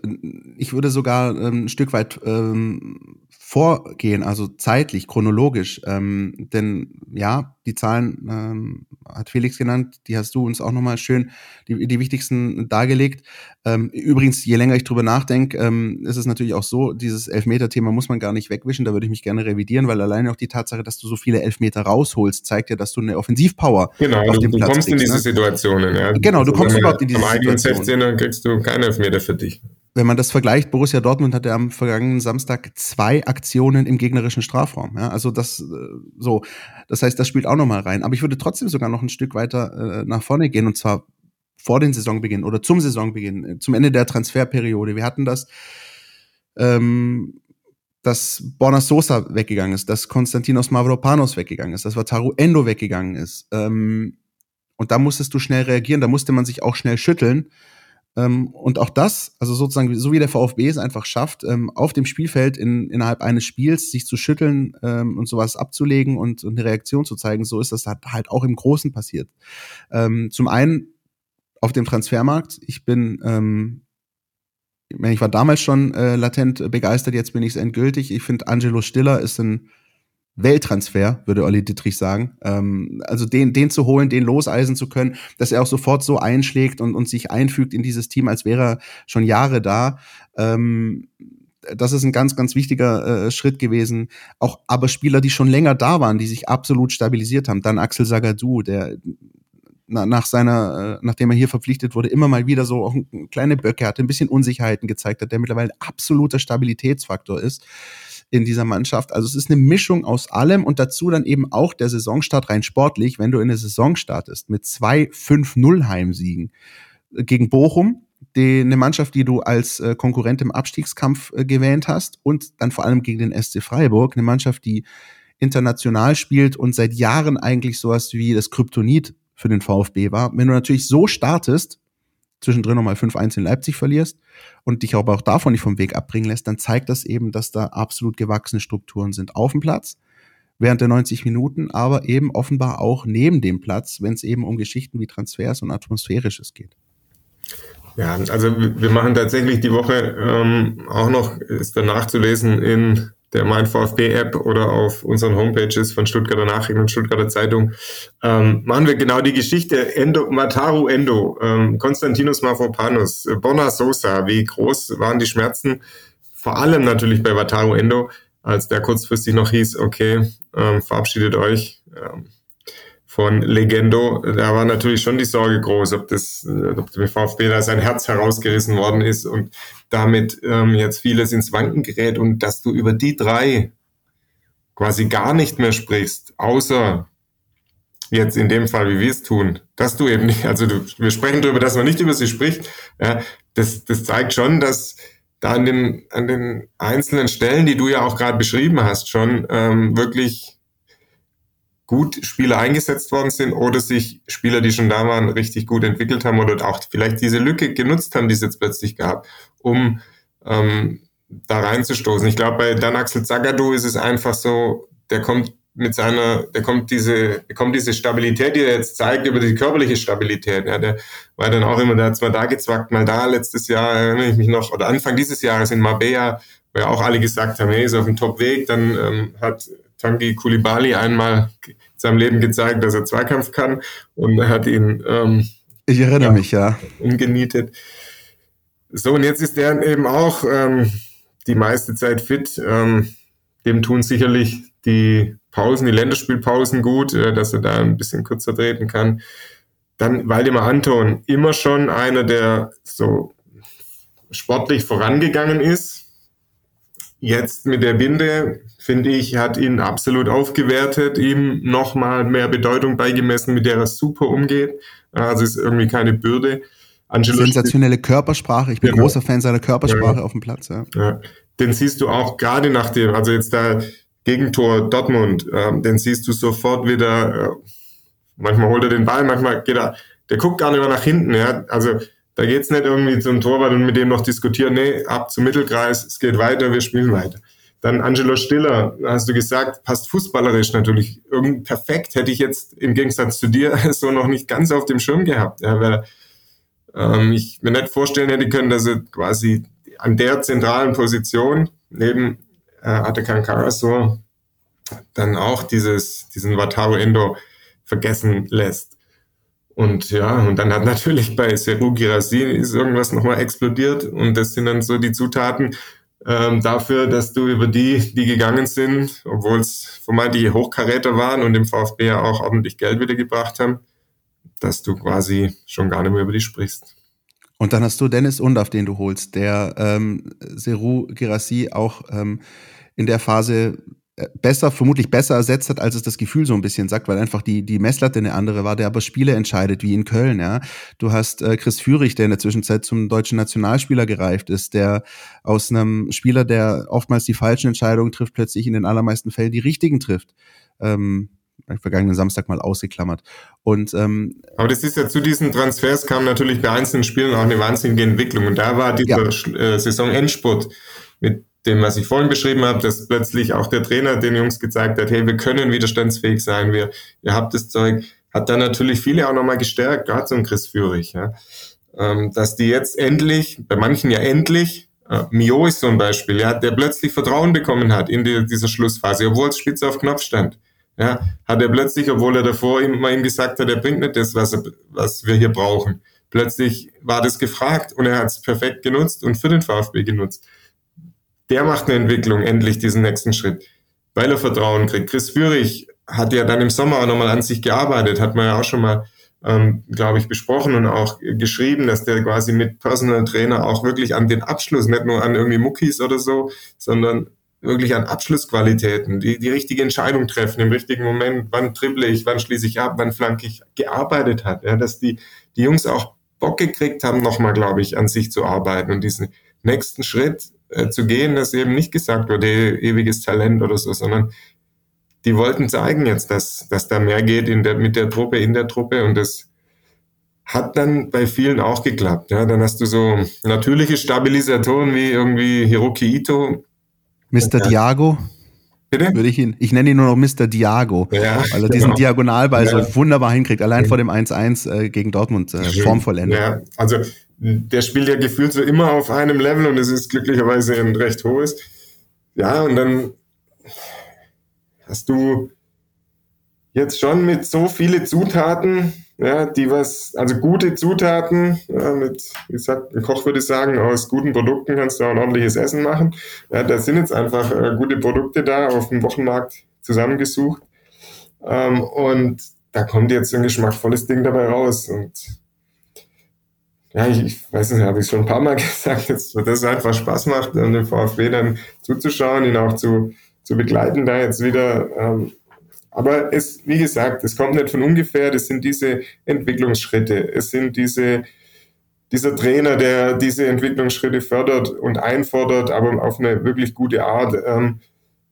ich würde sogar ähm, ein Stück weit ähm, vorgehen, also zeitlich, chronologisch. Ähm, denn ja, die Zahlen ähm, hat Felix genannt, die hast du uns auch nochmal schön, die, die wichtigsten dargelegt. Ähm, übrigens, je länger ich drüber nachdenke, ähm, ist es natürlich auch so, dieses Elfmeter-Thema muss man gar nicht wegwischen, da würde ich mich gerne revidieren, weil alleine auch die Tatsache, dass du so viele Elfmeter rausholst, zeigt ja, dass du eine Offensivpower genau, auf dem du Platz kommst kriegst, in diese ne? Situationen. Ja. Genau, du kommst überhaupt in diese Situationen. Am eigenen 16er kriegst du keine Elfmeter für dich wenn man das vergleicht, Borussia Dortmund hatte am vergangenen Samstag zwei Aktionen im gegnerischen Strafraum. Ja, also das äh, so, das heißt, das spielt auch nochmal rein. Aber ich würde trotzdem sogar noch ein Stück weiter äh, nach vorne gehen und zwar vor den Saisonbeginn oder zum Saisonbeginn, äh, zum Ende der Transferperiode. Wir hatten das, ähm, dass Borna Sosa weggegangen ist, dass Konstantinos Mavropanos weggegangen ist, dass Wataru Endo weggegangen ist. Ähm, und da musstest du schnell reagieren, da musste man sich auch schnell schütteln. Ähm, und auch das, also sozusagen, so wie der VfB es einfach schafft, ähm, auf dem Spielfeld in, innerhalb eines Spiels sich zu schütteln ähm, und sowas abzulegen und, und, eine Reaktion zu zeigen, so ist das halt auch im Großen passiert. Ähm, zum einen auf dem Transfermarkt. Ich bin, ähm, ich war damals schon äh, latent begeistert, jetzt bin ich es endgültig. Ich finde, Angelo Stiller ist ein Welttransfer, würde Olli Dittrich sagen. Ähm, also den, den zu holen, den loseisen zu können, dass er auch sofort so einschlägt und, und sich einfügt in dieses Team, als wäre er schon Jahre da. Ähm, das ist ein ganz, ganz wichtiger äh, Schritt gewesen. Auch aber Spieler, die schon länger da waren, die sich absolut stabilisiert haben. Dann Axel Sagadou, der na, nach seiner, äh, nachdem er hier verpflichtet wurde, immer mal wieder so auch kleine Böcke hatte, ein bisschen Unsicherheiten gezeigt hat, der mittlerweile absoluter Stabilitätsfaktor ist in dieser Mannschaft. Also es ist eine Mischung aus allem und dazu dann eben auch der Saisonstart rein sportlich, wenn du in eine Saison startest mit zwei 5-0 Heimsiegen gegen Bochum, die, eine Mannschaft, die du als äh, Konkurrent im Abstiegskampf äh, gewähnt hast und dann vor allem gegen den SC Freiburg, eine Mannschaft, die international spielt und seit Jahren eigentlich sowas wie das Kryptonit für den VfB war. Wenn du natürlich so startest, zwischendrin nochmal 5-1 in Leipzig verlierst und dich aber auch davon nicht vom Weg abbringen lässt, dann zeigt das eben, dass da absolut gewachsene Strukturen sind auf dem Platz. während der 90 Minuten, aber eben offenbar auch neben dem Platz, wenn es eben um Geschichten wie Transfers und Atmosphärisches geht. Ja, also wir machen tatsächlich die Woche ähm, auch noch, ist dann nachzulesen in der Mein VfB-App oder auf unseren Homepages von Stuttgarter Nachrichten und Stuttgarter Zeitung, ähm, machen wir genau die Geschichte Endo, Mataru Endo, ähm, Konstantinos Mavropanos, Bona Sosa, wie groß waren die Schmerzen, vor allem natürlich bei Mataru Endo, als der kurzfristig noch hieß, okay, ähm, verabschiedet euch. Ähm, von Legendo, da war natürlich schon die Sorge groß, ob das, äh, ob dem VfB da sein Herz herausgerissen worden ist und damit ähm, jetzt vieles ins Wanken gerät und dass du über die drei quasi gar nicht mehr sprichst, außer jetzt in dem Fall, wie wir es tun, dass du eben nicht, also du, wir sprechen darüber, dass man nicht über sie spricht, ja, das, das zeigt schon, dass da an den, an den einzelnen Stellen, die du ja auch gerade beschrieben hast, schon ähm, wirklich gut Spieler eingesetzt worden sind oder sich Spieler, die schon da waren, richtig gut entwickelt haben oder auch vielleicht diese Lücke genutzt haben, die es jetzt plötzlich gab, um ähm, da reinzustoßen. Ich glaube, bei Dan Axel Zagadou ist es einfach so, der kommt mit seiner, der kommt diese, der kommt diese Stabilität, die er jetzt zeigt, über die körperliche Stabilität. Ja, der war dann auch immer, der hat zwar da gezwackt, mal da, letztes Jahr erinnere ich mich noch, oder Anfang dieses Jahres in Marbella, wo ja auch alle gesagt haben, hey, ist auf dem Top-Weg, dann ähm, hat Tangi Kulibali einmal in seinem Leben gezeigt, dass er Zweikampf kann und er hat ihn. Ähm, ich erinnere ja, mich, ja. Umgenietet. So, und jetzt ist er eben auch ähm, die meiste Zeit fit. Ähm, dem tun sicherlich die Pausen, die Länderspielpausen gut, äh, dass er da ein bisschen kürzer treten kann. Dann Waldemar Anton, immer schon einer, der so sportlich vorangegangen ist. Jetzt mit der Binde finde ich, hat ihn absolut aufgewertet, ihm nochmal mehr Bedeutung beigemessen, mit der er super umgeht. Also ist irgendwie keine Bürde. Angelo Sensationelle Körpersprache. Ich bin genau. großer Fan seiner Körpersprache ja. auf dem Platz. Ja. ja. Den siehst du auch gerade nach dem, also jetzt da Gegentor Dortmund, äh, den siehst du sofort wieder, äh, manchmal holt er den Ball, manchmal geht er, der guckt gar nicht mehr nach hinten. Ja. Also da geht's nicht irgendwie zum Torwart und mit dem noch diskutieren, nee, ab zum Mittelkreis, es geht weiter, wir spielen weiter. Dann Angelo Stiller, hast du gesagt, passt fußballerisch natürlich. Irgend perfekt hätte ich jetzt im Gegensatz zu dir so noch nicht ganz auf dem Schirm gehabt. Ja, weil ähm, ich mir nicht vorstellen hätte können, dass er quasi an der zentralen Position neben äh, Atakan Karaso dann auch dieses, diesen Wataru Endo vergessen lässt. Und ja, und dann hat natürlich bei Seru Girassi ist irgendwas nochmal explodiert und das sind dann so die Zutaten, ähm, dafür, dass du über die, die gegangen sind, obwohl es vermeintliche Hochkaräter waren und dem VfB ja auch ordentlich Geld wieder gebracht haben, dass du quasi schon gar nicht mehr über die sprichst. Und dann hast du Dennis Undaf, den du holst, der ähm, Seru Girassi auch ähm, in der Phase besser, vermutlich besser ersetzt hat, als es das Gefühl so ein bisschen sagt, weil einfach die, die Messlatte eine andere war, der aber Spiele entscheidet, wie in Köln, ja. Du hast äh, Chris Führig, der in der Zwischenzeit zum deutschen Nationalspieler gereift ist, der aus einem Spieler, der oftmals die falschen Entscheidungen trifft, plötzlich in den allermeisten Fällen die richtigen trifft. Ähm, vergangenen Samstag mal ausgeklammert. Und ähm, aber das ist ja zu diesen Transfers kam natürlich bei einzelnen Spielen auch eine wahnsinnige Entwicklung. Und da war dieser ja. äh, Saison-Endspurt mit dem, was ich vorhin beschrieben habe, dass plötzlich auch der Trainer den Jungs gezeigt hat, hey, wir können widerstandsfähig sein, wir, ihr habt das Zeug, hat dann natürlich viele auch nochmal gestärkt, gerade so ein Chris Führig, ja. Ähm, dass die jetzt endlich, bei manchen ja endlich, äh, Mio ist so ein Beispiel, ja, der plötzlich Vertrauen bekommen hat in die, dieser Schlussphase, obwohl es spitz auf Knopf stand. Ja, hat er plötzlich, obwohl er davor immer ihm gesagt hat, er bringt nicht das, was, er, was wir hier brauchen. Plötzlich war das gefragt und er hat es perfekt genutzt und für den VfB genutzt der macht eine Entwicklung, endlich diesen nächsten Schritt, weil er Vertrauen kriegt. Chris Führig hat ja dann im Sommer auch nochmal an sich gearbeitet, hat man ja auch schon mal, ähm, glaube ich, besprochen und auch geschrieben, dass der quasi mit Personal Trainer auch wirklich an den Abschluss, nicht nur an irgendwie Muckis oder so, sondern wirklich an Abschlussqualitäten, die die richtige Entscheidung treffen im richtigen Moment, wann tripple ich, wann schließe ich ab, wann flanke ich, gearbeitet hat, ja, dass die, die Jungs auch Bock gekriegt haben, nochmal, glaube ich, an sich zu arbeiten und diesen nächsten Schritt äh, zu gehen, dass eben nicht gesagt wurde, ewiges Talent oder so, sondern die wollten zeigen jetzt, dass, dass da mehr geht in der, mit der Truppe, in der Truppe und das hat dann bei vielen auch geklappt. Ja, dann hast du so natürliche Stabilisatoren wie irgendwie Hiroki Ito. Mr. Diago. Bitte? Würde ich ihn, ich nenne ihn nur noch Mr. Diago, ja, weil er diesen genau. Diagonalball ja. so wunderbar hinkriegt, allein vor dem 1-1 äh, gegen Dortmund äh, formvollendet. Ja, also der spielt ja gefühlt so immer auf einem Level und es ist glücklicherweise ein recht hohes. Ja, und dann hast du jetzt schon mit so viele Zutaten, ja, die was, also gute Zutaten, ja, mit, wie gesagt, ein Koch würde sagen, aus guten Produkten kannst du auch ein ordentliches Essen machen. Ja, da sind jetzt einfach äh, gute Produkte da auf dem Wochenmarkt zusammengesucht. Ähm, und da kommt jetzt ein geschmackvolles Ding dabei raus. Und ja, ich, ich weiß nicht, habe ich schon ein paar Mal gesagt, dass das einfach Spaß macht, dem VfB dann zuzuschauen, ihn auch zu, zu begleiten, da jetzt wieder ähm, aber es, wie gesagt, es kommt nicht von ungefähr. Das sind diese Entwicklungsschritte. Es sind diese, dieser Trainer, der diese Entwicklungsschritte fördert und einfordert, aber auf eine wirklich gute Art, ähm,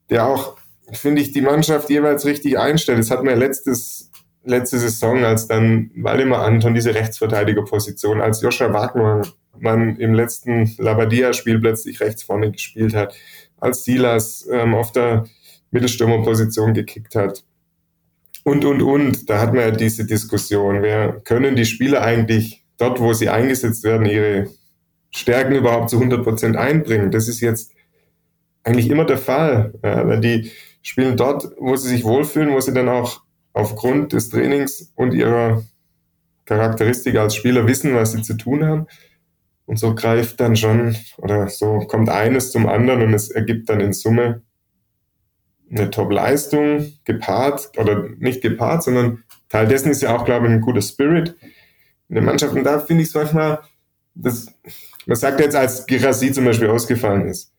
der auch, finde ich, die Mannschaft jeweils richtig einstellt. Das hatten wir letztes, letzte Saison, als dann Waldemar Anton diese Rechtsverteidigerposition, als Joscha Wagner man im letzten Labadia-Spiel plötzlich rechts vorne gespielt hat, als Silas ähm, auf der Mittelstürmerposition gekickt hat und, und, und. Da hat man ja diese Diskussion. Wer können die Spieler eigentlich dort, wo sie eingesetzt werden, ihre Stärken überhaupt zu 100 Prozent einbringen? Das ist jetzt eigentlich immer der Fall. Ja, weil die spielen dort, wo sie sich wohlfühlen, wo sie dann auch aufgrund des Trainings und ihrer Charakteristik als Spieler wissen, was sie zu tun haben. Und so greift dann schon, oder so kommt eines zum anderen und es ergibt dann in Summe eine Top-Leistung gepaart, oder nicht gepaart, sondern Teil dessen ist ja auch, glaube ich, ein guter Spirit in der Mannschaft. Und da finde ich es manchmal, das, man sagt jetzt, als Girassi zum Beispiel ausgefallen ist,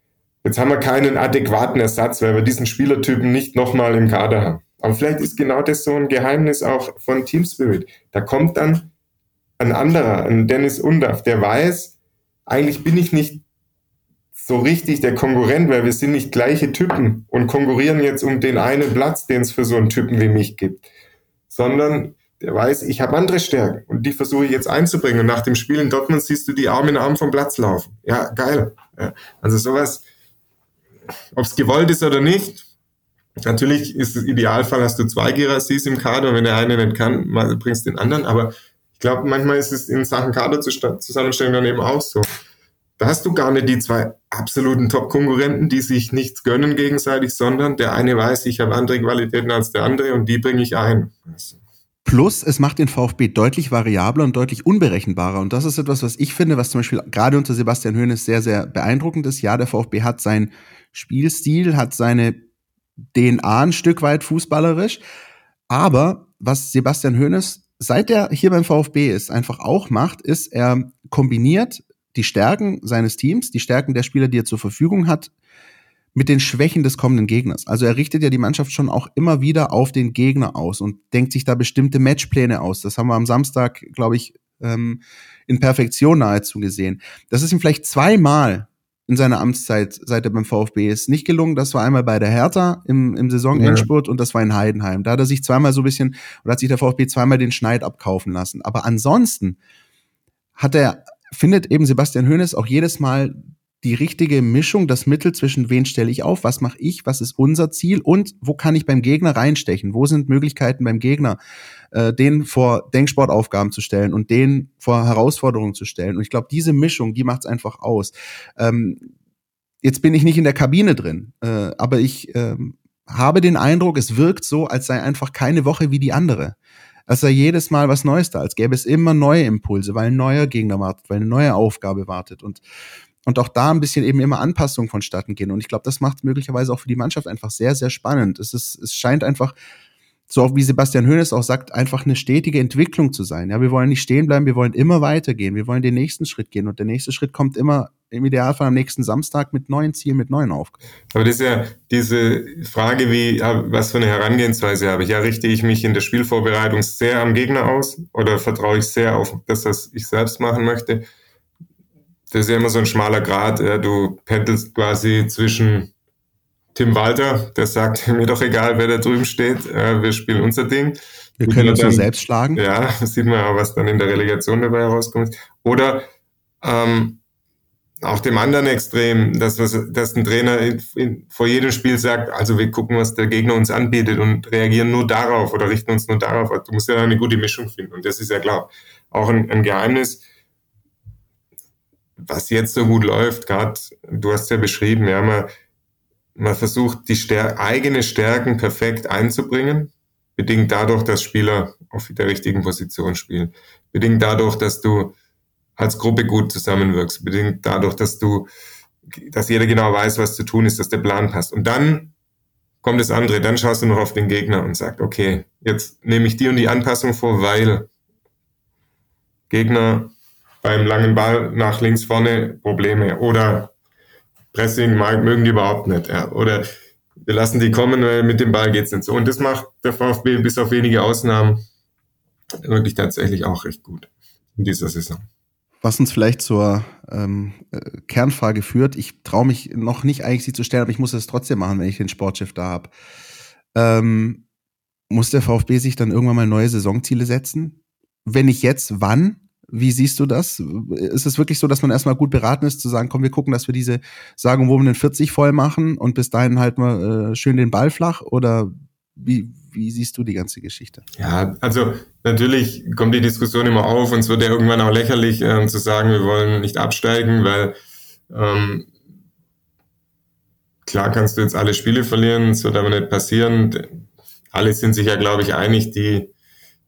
jetzt haben wir keinen adäquaten Ersatz, weil wir diesen Spielertypen nicht nochmal im Kader haben. Aber vielleicht ist genau das so ein Geheimnis auch von Team Spirit. Da kommt dann ein anderer, ein Dennis Undaff, der weiß, eigentlich bin ich nicht so richtig der Konkurrent, weil wir sind nicht gleiche Typen und konkurrieren jetzt um den einen Platz, den es für so einen Typen wie mich gibt, sondern der weiß, ich habe andere Stärken und die versuche ich jetzt einzubringen. Und nach dem Spiel in Dortmund siehst du die Arme in Arm vom Platz laufen. Ja, geil. Ja, also sowas, ob es gewollt ist oder nicht, natürlich ist es Idealfall, hast du zwei Gerassis im Kader und wenn der eine nicht kann, bringst du den anderen. Aber ich glaube, manchmal ist es in Sachen Kaderzusammenstellung dann eben auch so. Da hast du gar nicht die zwei absoluten Top-Konkurrenten, die sich nichts gönnen gegenseitig, sondern der eine weiß, ich habe andere Qualitäten als der andere und die bringe ich ein. Plus, es macht den VfB deutlich variabler und deutlich unberechenbarer. Und das ist etwas, was ich finde, was zum Beispiel gerade unter Sebastian Hoeneß sehr, sehr beeindruckend ist. Ja, der VfB hat seinen Spielstil, hat seine DNA ein Stück weit fußballerisch. Aber was Sebastian Hoeneß, seit er hier beim VfB ist, einfach auch macht, ist, er kombiniert die Stärken seines Teams, die Stärken der Spieler, die er zur Verfügung hat, mit den Schwächen des kommenden Gegners. Also er richtet ja die Mannschaft schon auch immer wieder auf den Gegner aus und denkt sich da bestimmte Matchpläne aus. Das haben wir am Samstag, glaube ich, ähm, in Perfektion nahezu gesehen. Das ist ihm vielleicht zweimal in seiner Amtszeit, seit er beim VfB ist, nicht gelungen. Das war einmal bei der Hertha im, im Saisonendspurt ja. und das war in Heidenheim. Da hat er sich zweimal so ein bisschen, oder hat sich der VfB zweimal den Schneid abkaufen lassen. Aber ansonsten hat er findet eben Sebastian Hoeneß auch jedes Mal die richtige Mischung, das Mittel zwischen wen stelle ich auf, was mache ich, was ist unser Ziel und wo kann ich beim Gegner reinstechen, wo sind Möglichkeiten beim Gegner, äh, den vor Denksportaufgaben zu stellen und den vor Herausforderungen zu stellen. Und ich glaube, diese Mischung, die macht es einfach aus. Ähm, jetzt bin ich nicht in der Kabine drin, äh, aber ich äh, habe den Eindruck, es wirkt so, als sei einfach keine Woche wie die andere als sei jedes Mal was Neues da, als gäbe es immer neue Impulse, weil ein neuer Gegner wartet, weil eine neue Aufgabe wartet und und auch da ein bisschen eben immer Anpassungen vonstatten gehen. Und ich glaube, das macht möglicherweise auch für die Mannschaft einfach sehr, sehr spannend. Es ist, es scheint einfach so auch wie Sebastian Hoeneß auch sagt, einfach eine stetige Entwicklung zu sein. Ja, wir wollen nicht stehen bleiben, wir wollen immer weitergehen, wir wollen den nächsten Schritt gehen und der nächste Schritt kommt immer im Idealfall am nächsten Samstag mit neuen Zielen, mit neuen Aufgaben. Aber das ist ja diese Frage, wie, was für eine Herangehensweise habe ich? Ja, richte ich mich in der Spielvorbereitung sehr am Gegner aus oder vertraue ich sehr auf das, was ich selbst machen möchte? Das ist ja immer so ein schmaler Grad. Ja, du pendelst quasi zwischen Tim Walter, der sagt, mir doch egal, wer da drüben steht, äh, wir spielen unser Ding. Wir können uns nur selbst schlagen. Ja, sieht man ja, was dann in der Relegation dabei herauskommt. Oder ähm, auch dem anderen Extrem, dass, was, dass ein Trainer in, in, vor jedem Spiel sagt, also wir gucken, was der Gegner uns anbietet und reagieren nur darauf oder richten uns nur darauf. Du musst ja eine gute Mischung finden. Und das ist ja klar auch ein, ein Geheimnis, was jetzt so gut läuft, gerade, du hast ja beschrieben, ja, man, man versucht, die Stär eigene Stärken perfekt einzubringen, bedingt dadurch, dass Spieler auf der richtigen Position spielen, bedingt dadurch, dass du als Gruppe gut zusammenwirkst, bedingt dadurch, dass du, dass jeder genau weiß, was zu tun ist, dass der Plan passt. Und dann kommt das andere, dann schaust du noch auf den Gegner und sagst, okay, jetzt nehme ich die und die Anpassung vor, weil Gegner beim langen Ball nach links vorne Probleme oder Pressing mögen die überhaupt nicht. Ja. Oder wir lassen die kommen, weil mit dem Ball geht's nicht so. Und das macht der VfB bis auf wenige Ausnahmen wirklich tatsächlich auch recht gut in dieser Saison was uns vielleicht zur ähm, äh, Kernfrage führt. Ich traue mich noch nicht eigentlich, sie zu stellen, aber ich muss es trotzdem machen, wenn ich den Sportchef da habe. Ähm, muss der VfB sich dann irgendwann mal neue Saisonziele setzen? Wenn nicht jetzt, wann? Wie siehst du das? Ist es wirklich so, dass man erstmal gut beraten ist, zu sagen, komm, wir gucken, dass wir diese Sagen, wo wir den 40 voll machen und bis dahin halt mal äh, schön den Ball flach? Oder wie, wie siehst du die ganze Geschichte? Ja, also natürlich kommt die Diskussion immer auf und es wird ja irgendwann auch lächerlich äh, zu sagen, wir wollen nicht absteigen, weil ähm, klar kannst du jetzt alle Spiele verlieren, es wird aber nicht passieren. Alle sind sich ja, glaube ich, einig, die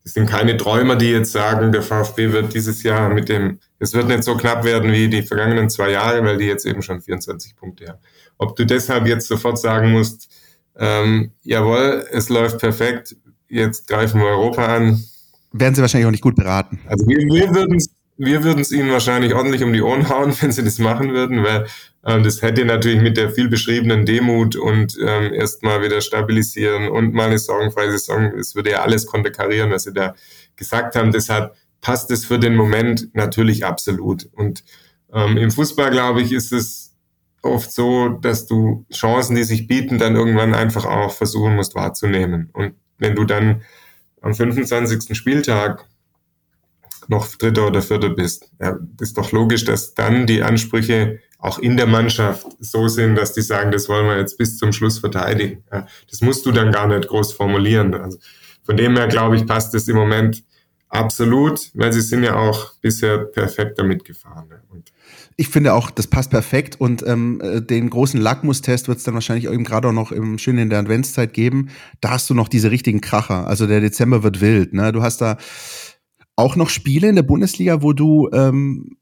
es sind keine Träumer, die jetzt sagen, der VfB wird dieses Jahr mit dem, es wird nicht so knapp werden wie die vergangenen zwei Jahre, weil die jetzt eben schon 24 Punkte haben. Ob du deshalb jetzt sofort sagen musst, ähm, jawohl, es läuft perfekt, jetzt greifen wir Europa an. Werden sie wahrscheinlich auch nicht gut beraten. Also wir, wir würden es wir würden es ihnen wahrscheinlich ordentlich um die Ohren hauen, wenn sie das machen würden, weil ähm, das hätte natürlich mit der viel beschriebenen Demut und ähm, erstmal wieder stabilisieren und mal eine sorgenfreie Saison, es würde ja alles konterkarieren, was sie da gesagt haben. Deshalb passt es für den Moment natürlich absolut. Und ähm, im Fußball, glaube ich, ist es oft so, dass du Chancen, die sich bieten, dann irgendwann einfach auch versuchen musst wahrzunehmen. Und wenn du dann am 25. Spieltag noch Dritter oder Vierter bist, ja, ist doch logisch, dass dann die Ansprüche auch in der Mannschaft so sind, dass die sagen, das wollen wir jetzt bis zum Schluss verteidigen. Ja, das musst du dann gar nicht groß formulieren. Also von dem her, glaube ich, passt es im Moment absolut, weil sie sind ja auch bisher perfekt damit gefahren. Und ich finde auch, das passt perfekt und ähm, äh, den großen Lackmustest wird es dann wahrscheinlich eben gerade auch noch im, schön in der Adventszeit geben. Da hast du noch diese richtigen Kracher. Also der Dezember wird wild. Ne? Du hast da auch noch Spiele in der Bundesliga, wo du ähm,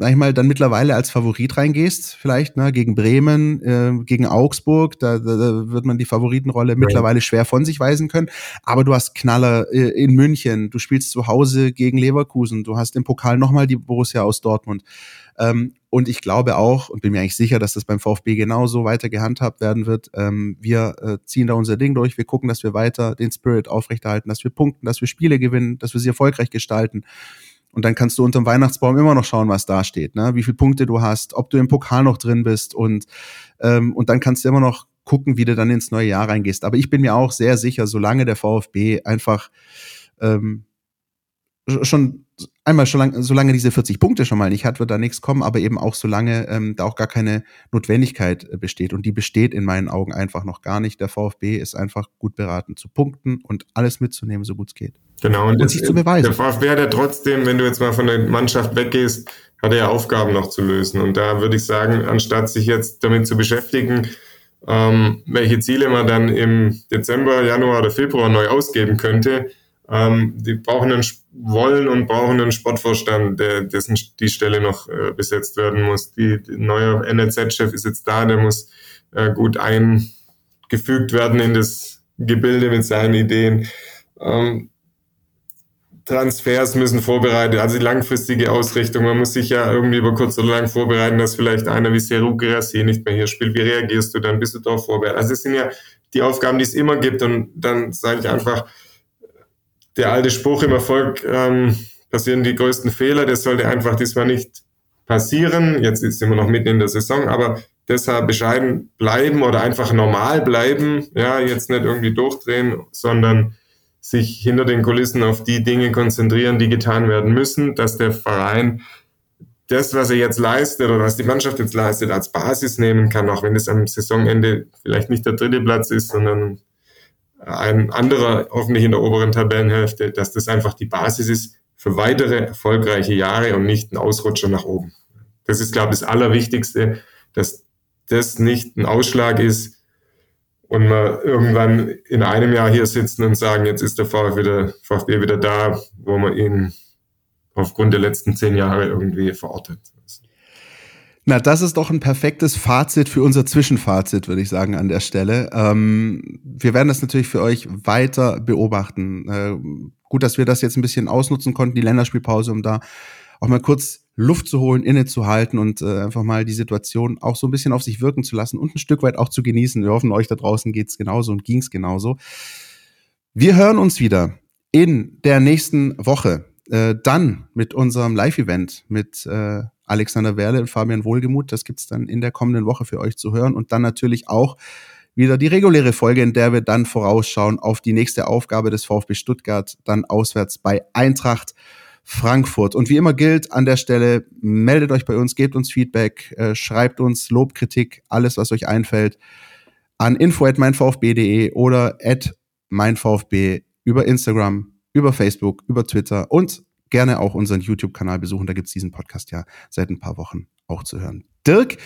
sag ich mal, dann mittlerweile als Favorit reingehst, vielleicht, ne, gegen Bremen, äh, gegen Augsburg, da, da, da wird man die Favoritenrolle ja. mittlerweile schwer von sich weisen können. Aber du hast Knaller äh, in München, du spielst zu Hause gegen Leverkusen, du hast im Pokal nochmal die Borussia aus Dortmund. Ähm, und ich glaube auch und bin mir eigentlich sicher, dass das beim VfB genauso weiter gehandhabt werden wird. Ähm, wir äh, ziehen da unser Ding durch, wir gucken, dass wir weiter den Spirit aufrechterhalten, dass wir punkten, dass wir Spiele gewinnen, dass wir sie erfolgreich gestalten. Und dann kannst du unterm Weihnachtsbaum immer noch schauen, was da steht, ne? wie viele Punkte du hast, ob du im Pokal noch drin bist und, ähm, und dann kannst du immer noch gucken, wie du dann ins neue Jahr reingehst. Aber ich bin mir auch sehr sicher, solange der VfB einfach ähm, schon einmal schon lang, solange diese 40 Punkte schon mal nicht hat, wird da nichts kommen, aber eben auch solange ähm, da auch gar keine Notwendigkeit äh, besteht. Und die besteht in meinen Augen einfach noch gar nicht. Der VfB ist einfach gut beraten zu punkten und alles mitzunehmen, so gut es geht. Genau, und, und sich zu beweisen. Der VfB hat ja trotzdem, wenn du jetzt mal von der Mannschaft weggehst, hat er ja Aufgaben noch zu lösen. Und da würde ich sagen, anstatt sich jetzt damit zu beschäftigen, ähm, welche Ziele man dann im Dezember, Januar oder Februar neu ausgeben könnte, ähm, die brauchen einen, wollen und brauchen einen Sportvorstand, der, dessen die Stelle noch äh, besetzt werden muss. Die, die neue NLZ-Chef ist jetzt da, der muss äh, gut eingefügt werden in das Gebilde mit seinen Ideen. Ähm, Transfers müssen vorbereitet, also die langfristige Ausrichtung. Man muss sich ja irgendwie über kurz oder lang vorbereiten, dass vielleicht einer wie Seru Gerassi nicht mehr hier spielt. Wie reagierst du dann? Bist du darauf vorbereitet? Also es sind ja die Aufgaben, die es immer gibt. Und dann sage ich einfach, der alte Spruch im Erfolg ähm, passieren die größten Fehler, das sollte einfach diesmal nicht passieren. Jetzt sind wir noch mitten in der Saison, aber deshalb bescheiden bleiben oder einfach normal bleiben, ja, jetzt nicht irgendwie durchdrehen, sondern sich hinter den Kulissen auf die Dinge konzentrieren, die getan werden müssen, dass der Verein das, was er jetzt leistet oder was die Mannschaft jetzt leistet, als Basis nehmen kann, auch wenn es am Saisonende vielleicht nicht der dritte Platz ist, sondern ein anderer, hoffentlich in der oberen Tabellenhälfte, dass das einfach die Basis ist für weitere erfolgreiche Jahre und nicht ein Ausrutscher nach oben. Das ist, glaube ich, das Allerwichtigste, dass das nicht ein Ausschlag ist und wir irgendwann in einem Jahr hier sitzen und sagen, jetzt ist der VfB wieder, VfB wieder da, wo man ihn aufgrund der letzten zehn Jahre irgendwie verortet. Na, das ist doch ein perfektes Fazit für unser Zwischenfazit, würde ich sagen, an der Stelle. Ähm, wir werden das natürlich für euch weiter beobachten. Äh, gut, dass wir das jetzt ein bisschen ausnutzen konnten, die Länderspielpause, um da auch mal kurz Luft zu holen, innezuhalten und äh, einfach mal die Situation auch so ein bisschen auf sich wirken zu lassen und ein Stück weit auch zu genießen. Wir hoffen, euch da draußen geht's genauso und ging's genauso. Wir hören uns wieder in der nächsten Woche. Äh, dann mit unserem Live-Event mit äh, Alexander Werle und Fabian Wohlgemuth. Das gibt's dann in der kommenden Woche für euch zu hören. Und dann natürlich auch wieder die reguläre Folge, in der wir dann vorausschauen auf die nächste Aufgabe des VfB Stuttgart, dann auswärts bei Eintracht Frankfurt. Und wie immer gilt an der Stelle, meldet euch bei uns, gebt uns Feedback, äh, schreibt uns Lob, Kritik, alles, was euch einfällt, an info at meinvfb.de oder at meinvfb über Instagram, über Facebook, über Twitter und gerne auch unseren YouTube-Kanal besuchen. Da gibt's diesen Podcast ja seit ein paar Wochen auch zu hören. Dirk,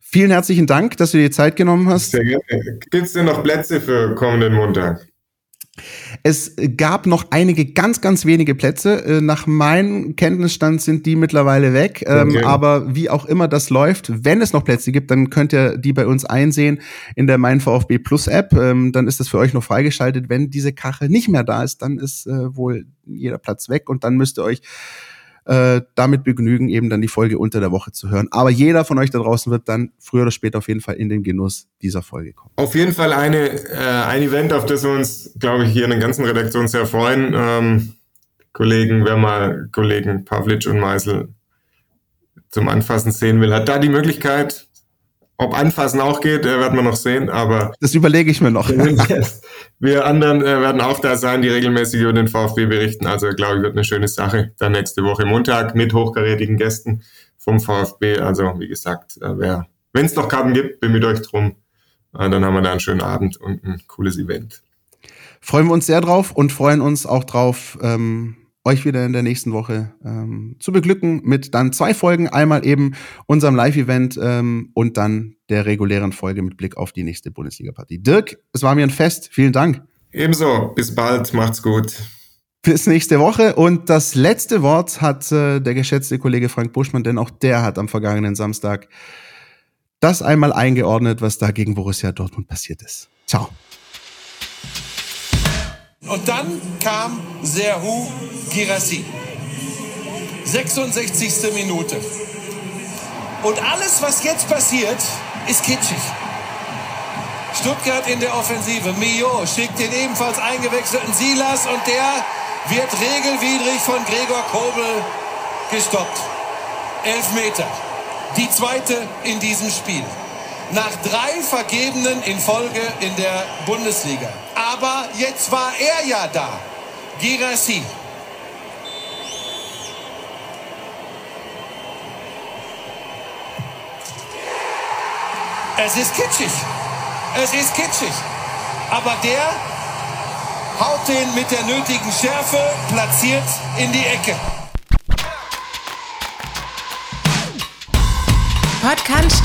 vielen herzlichen Dank, dass du dir Zeit genommen hast. Sehr gerne. Gibt's denn noch Plätze für kommenden Montag? Es gab noch einige ganz, ganz wenige Plätze. Äh, nach meinem Kenntnisstand sind die mittlerweile weg. Ähm, okay. Aber wie auch immer das läuft, wenn es noch Plätze gibt, dann könnt ihr die bei uns einsehen in der Mein VfB Plus App. Ähm, dann ist das für euch noch freigeschaltet. Wenn diese Kachel nicht mehr da ist, dann ist äh, wohl jeder Platz weg und dann müsst ihr euch äh, damit begnügen, eben dann die Folge unter der Woche zu hören. Aber jeder von euch da draußen wird dann früher oder später auf jeden Fall in den Genuss dieser Folge kommen. Auf jeden Fall eine, äh, ein Event, auf das wir uns, glaube ich, hier in der ganzen Redaktion sehr freuen. Ähm, Kollegen, wer mal Kollegen Pavlic und Meisel zum Anfassen sehen will, hat da die Möglichkeit, ob anfassen auch geht, äh, werden wir noch sehen, aber. Das überlege ich mir noch. wir anderen äh, werden auch da sein, die regelmäßig über den VfB berichten. Also, glaube ich, wird eine schöne Sache. Dann nächste Woche Montag mit hochkarätigen Gästen vom VfB. Also, wie gesagt, äh, wer, wenn es noch Karten gibt, bemüht euch drum. Äh, dann haben wir da einen schönen Abend und ein cooles Event. Freuen wir uns sehr drauf und freuen uns auch drauf, ähm, euch wieder in der nächsten Woche ähm, zu beglücken mit dann zwei Folgen. Einmal eben unserem Live-Event ähm, und dann der regulären Folge mit Blick auf die nächste Bundesliga-Partie. Dirk, es war mir ein Fest. Vielen Dank. Ebenso. Bis bald. Macht's gut. Bis nächste Woche. Und das letzte Wort hat äh, der geschätzte Kollege Frank Buschmann, denn auch der hat am vergangenen Samstag das einmal eingeordnet, was da gegen Borussia Dortmund passiert ist. Ciao. Und dann kam Serhu Girassi. 66. Minute. Und alles, was jetzt passiert, ist kitschig. Stuttgart in der Offensive. Mio schickt den ebenfalls eingewechselten Silas und der wird regelwidrig von Gregor Kobel gestoppt. Elf Meter. Die zweite in diesem Spiel nach drei Vergebenen in Folge in der Bundesliga. Aber jetzt war er ja da, Girassi. Es ist kitschig. Es ist kitschig. Aber der haut den mit der nötigen Schärfe platziert in die Ecke. Podcast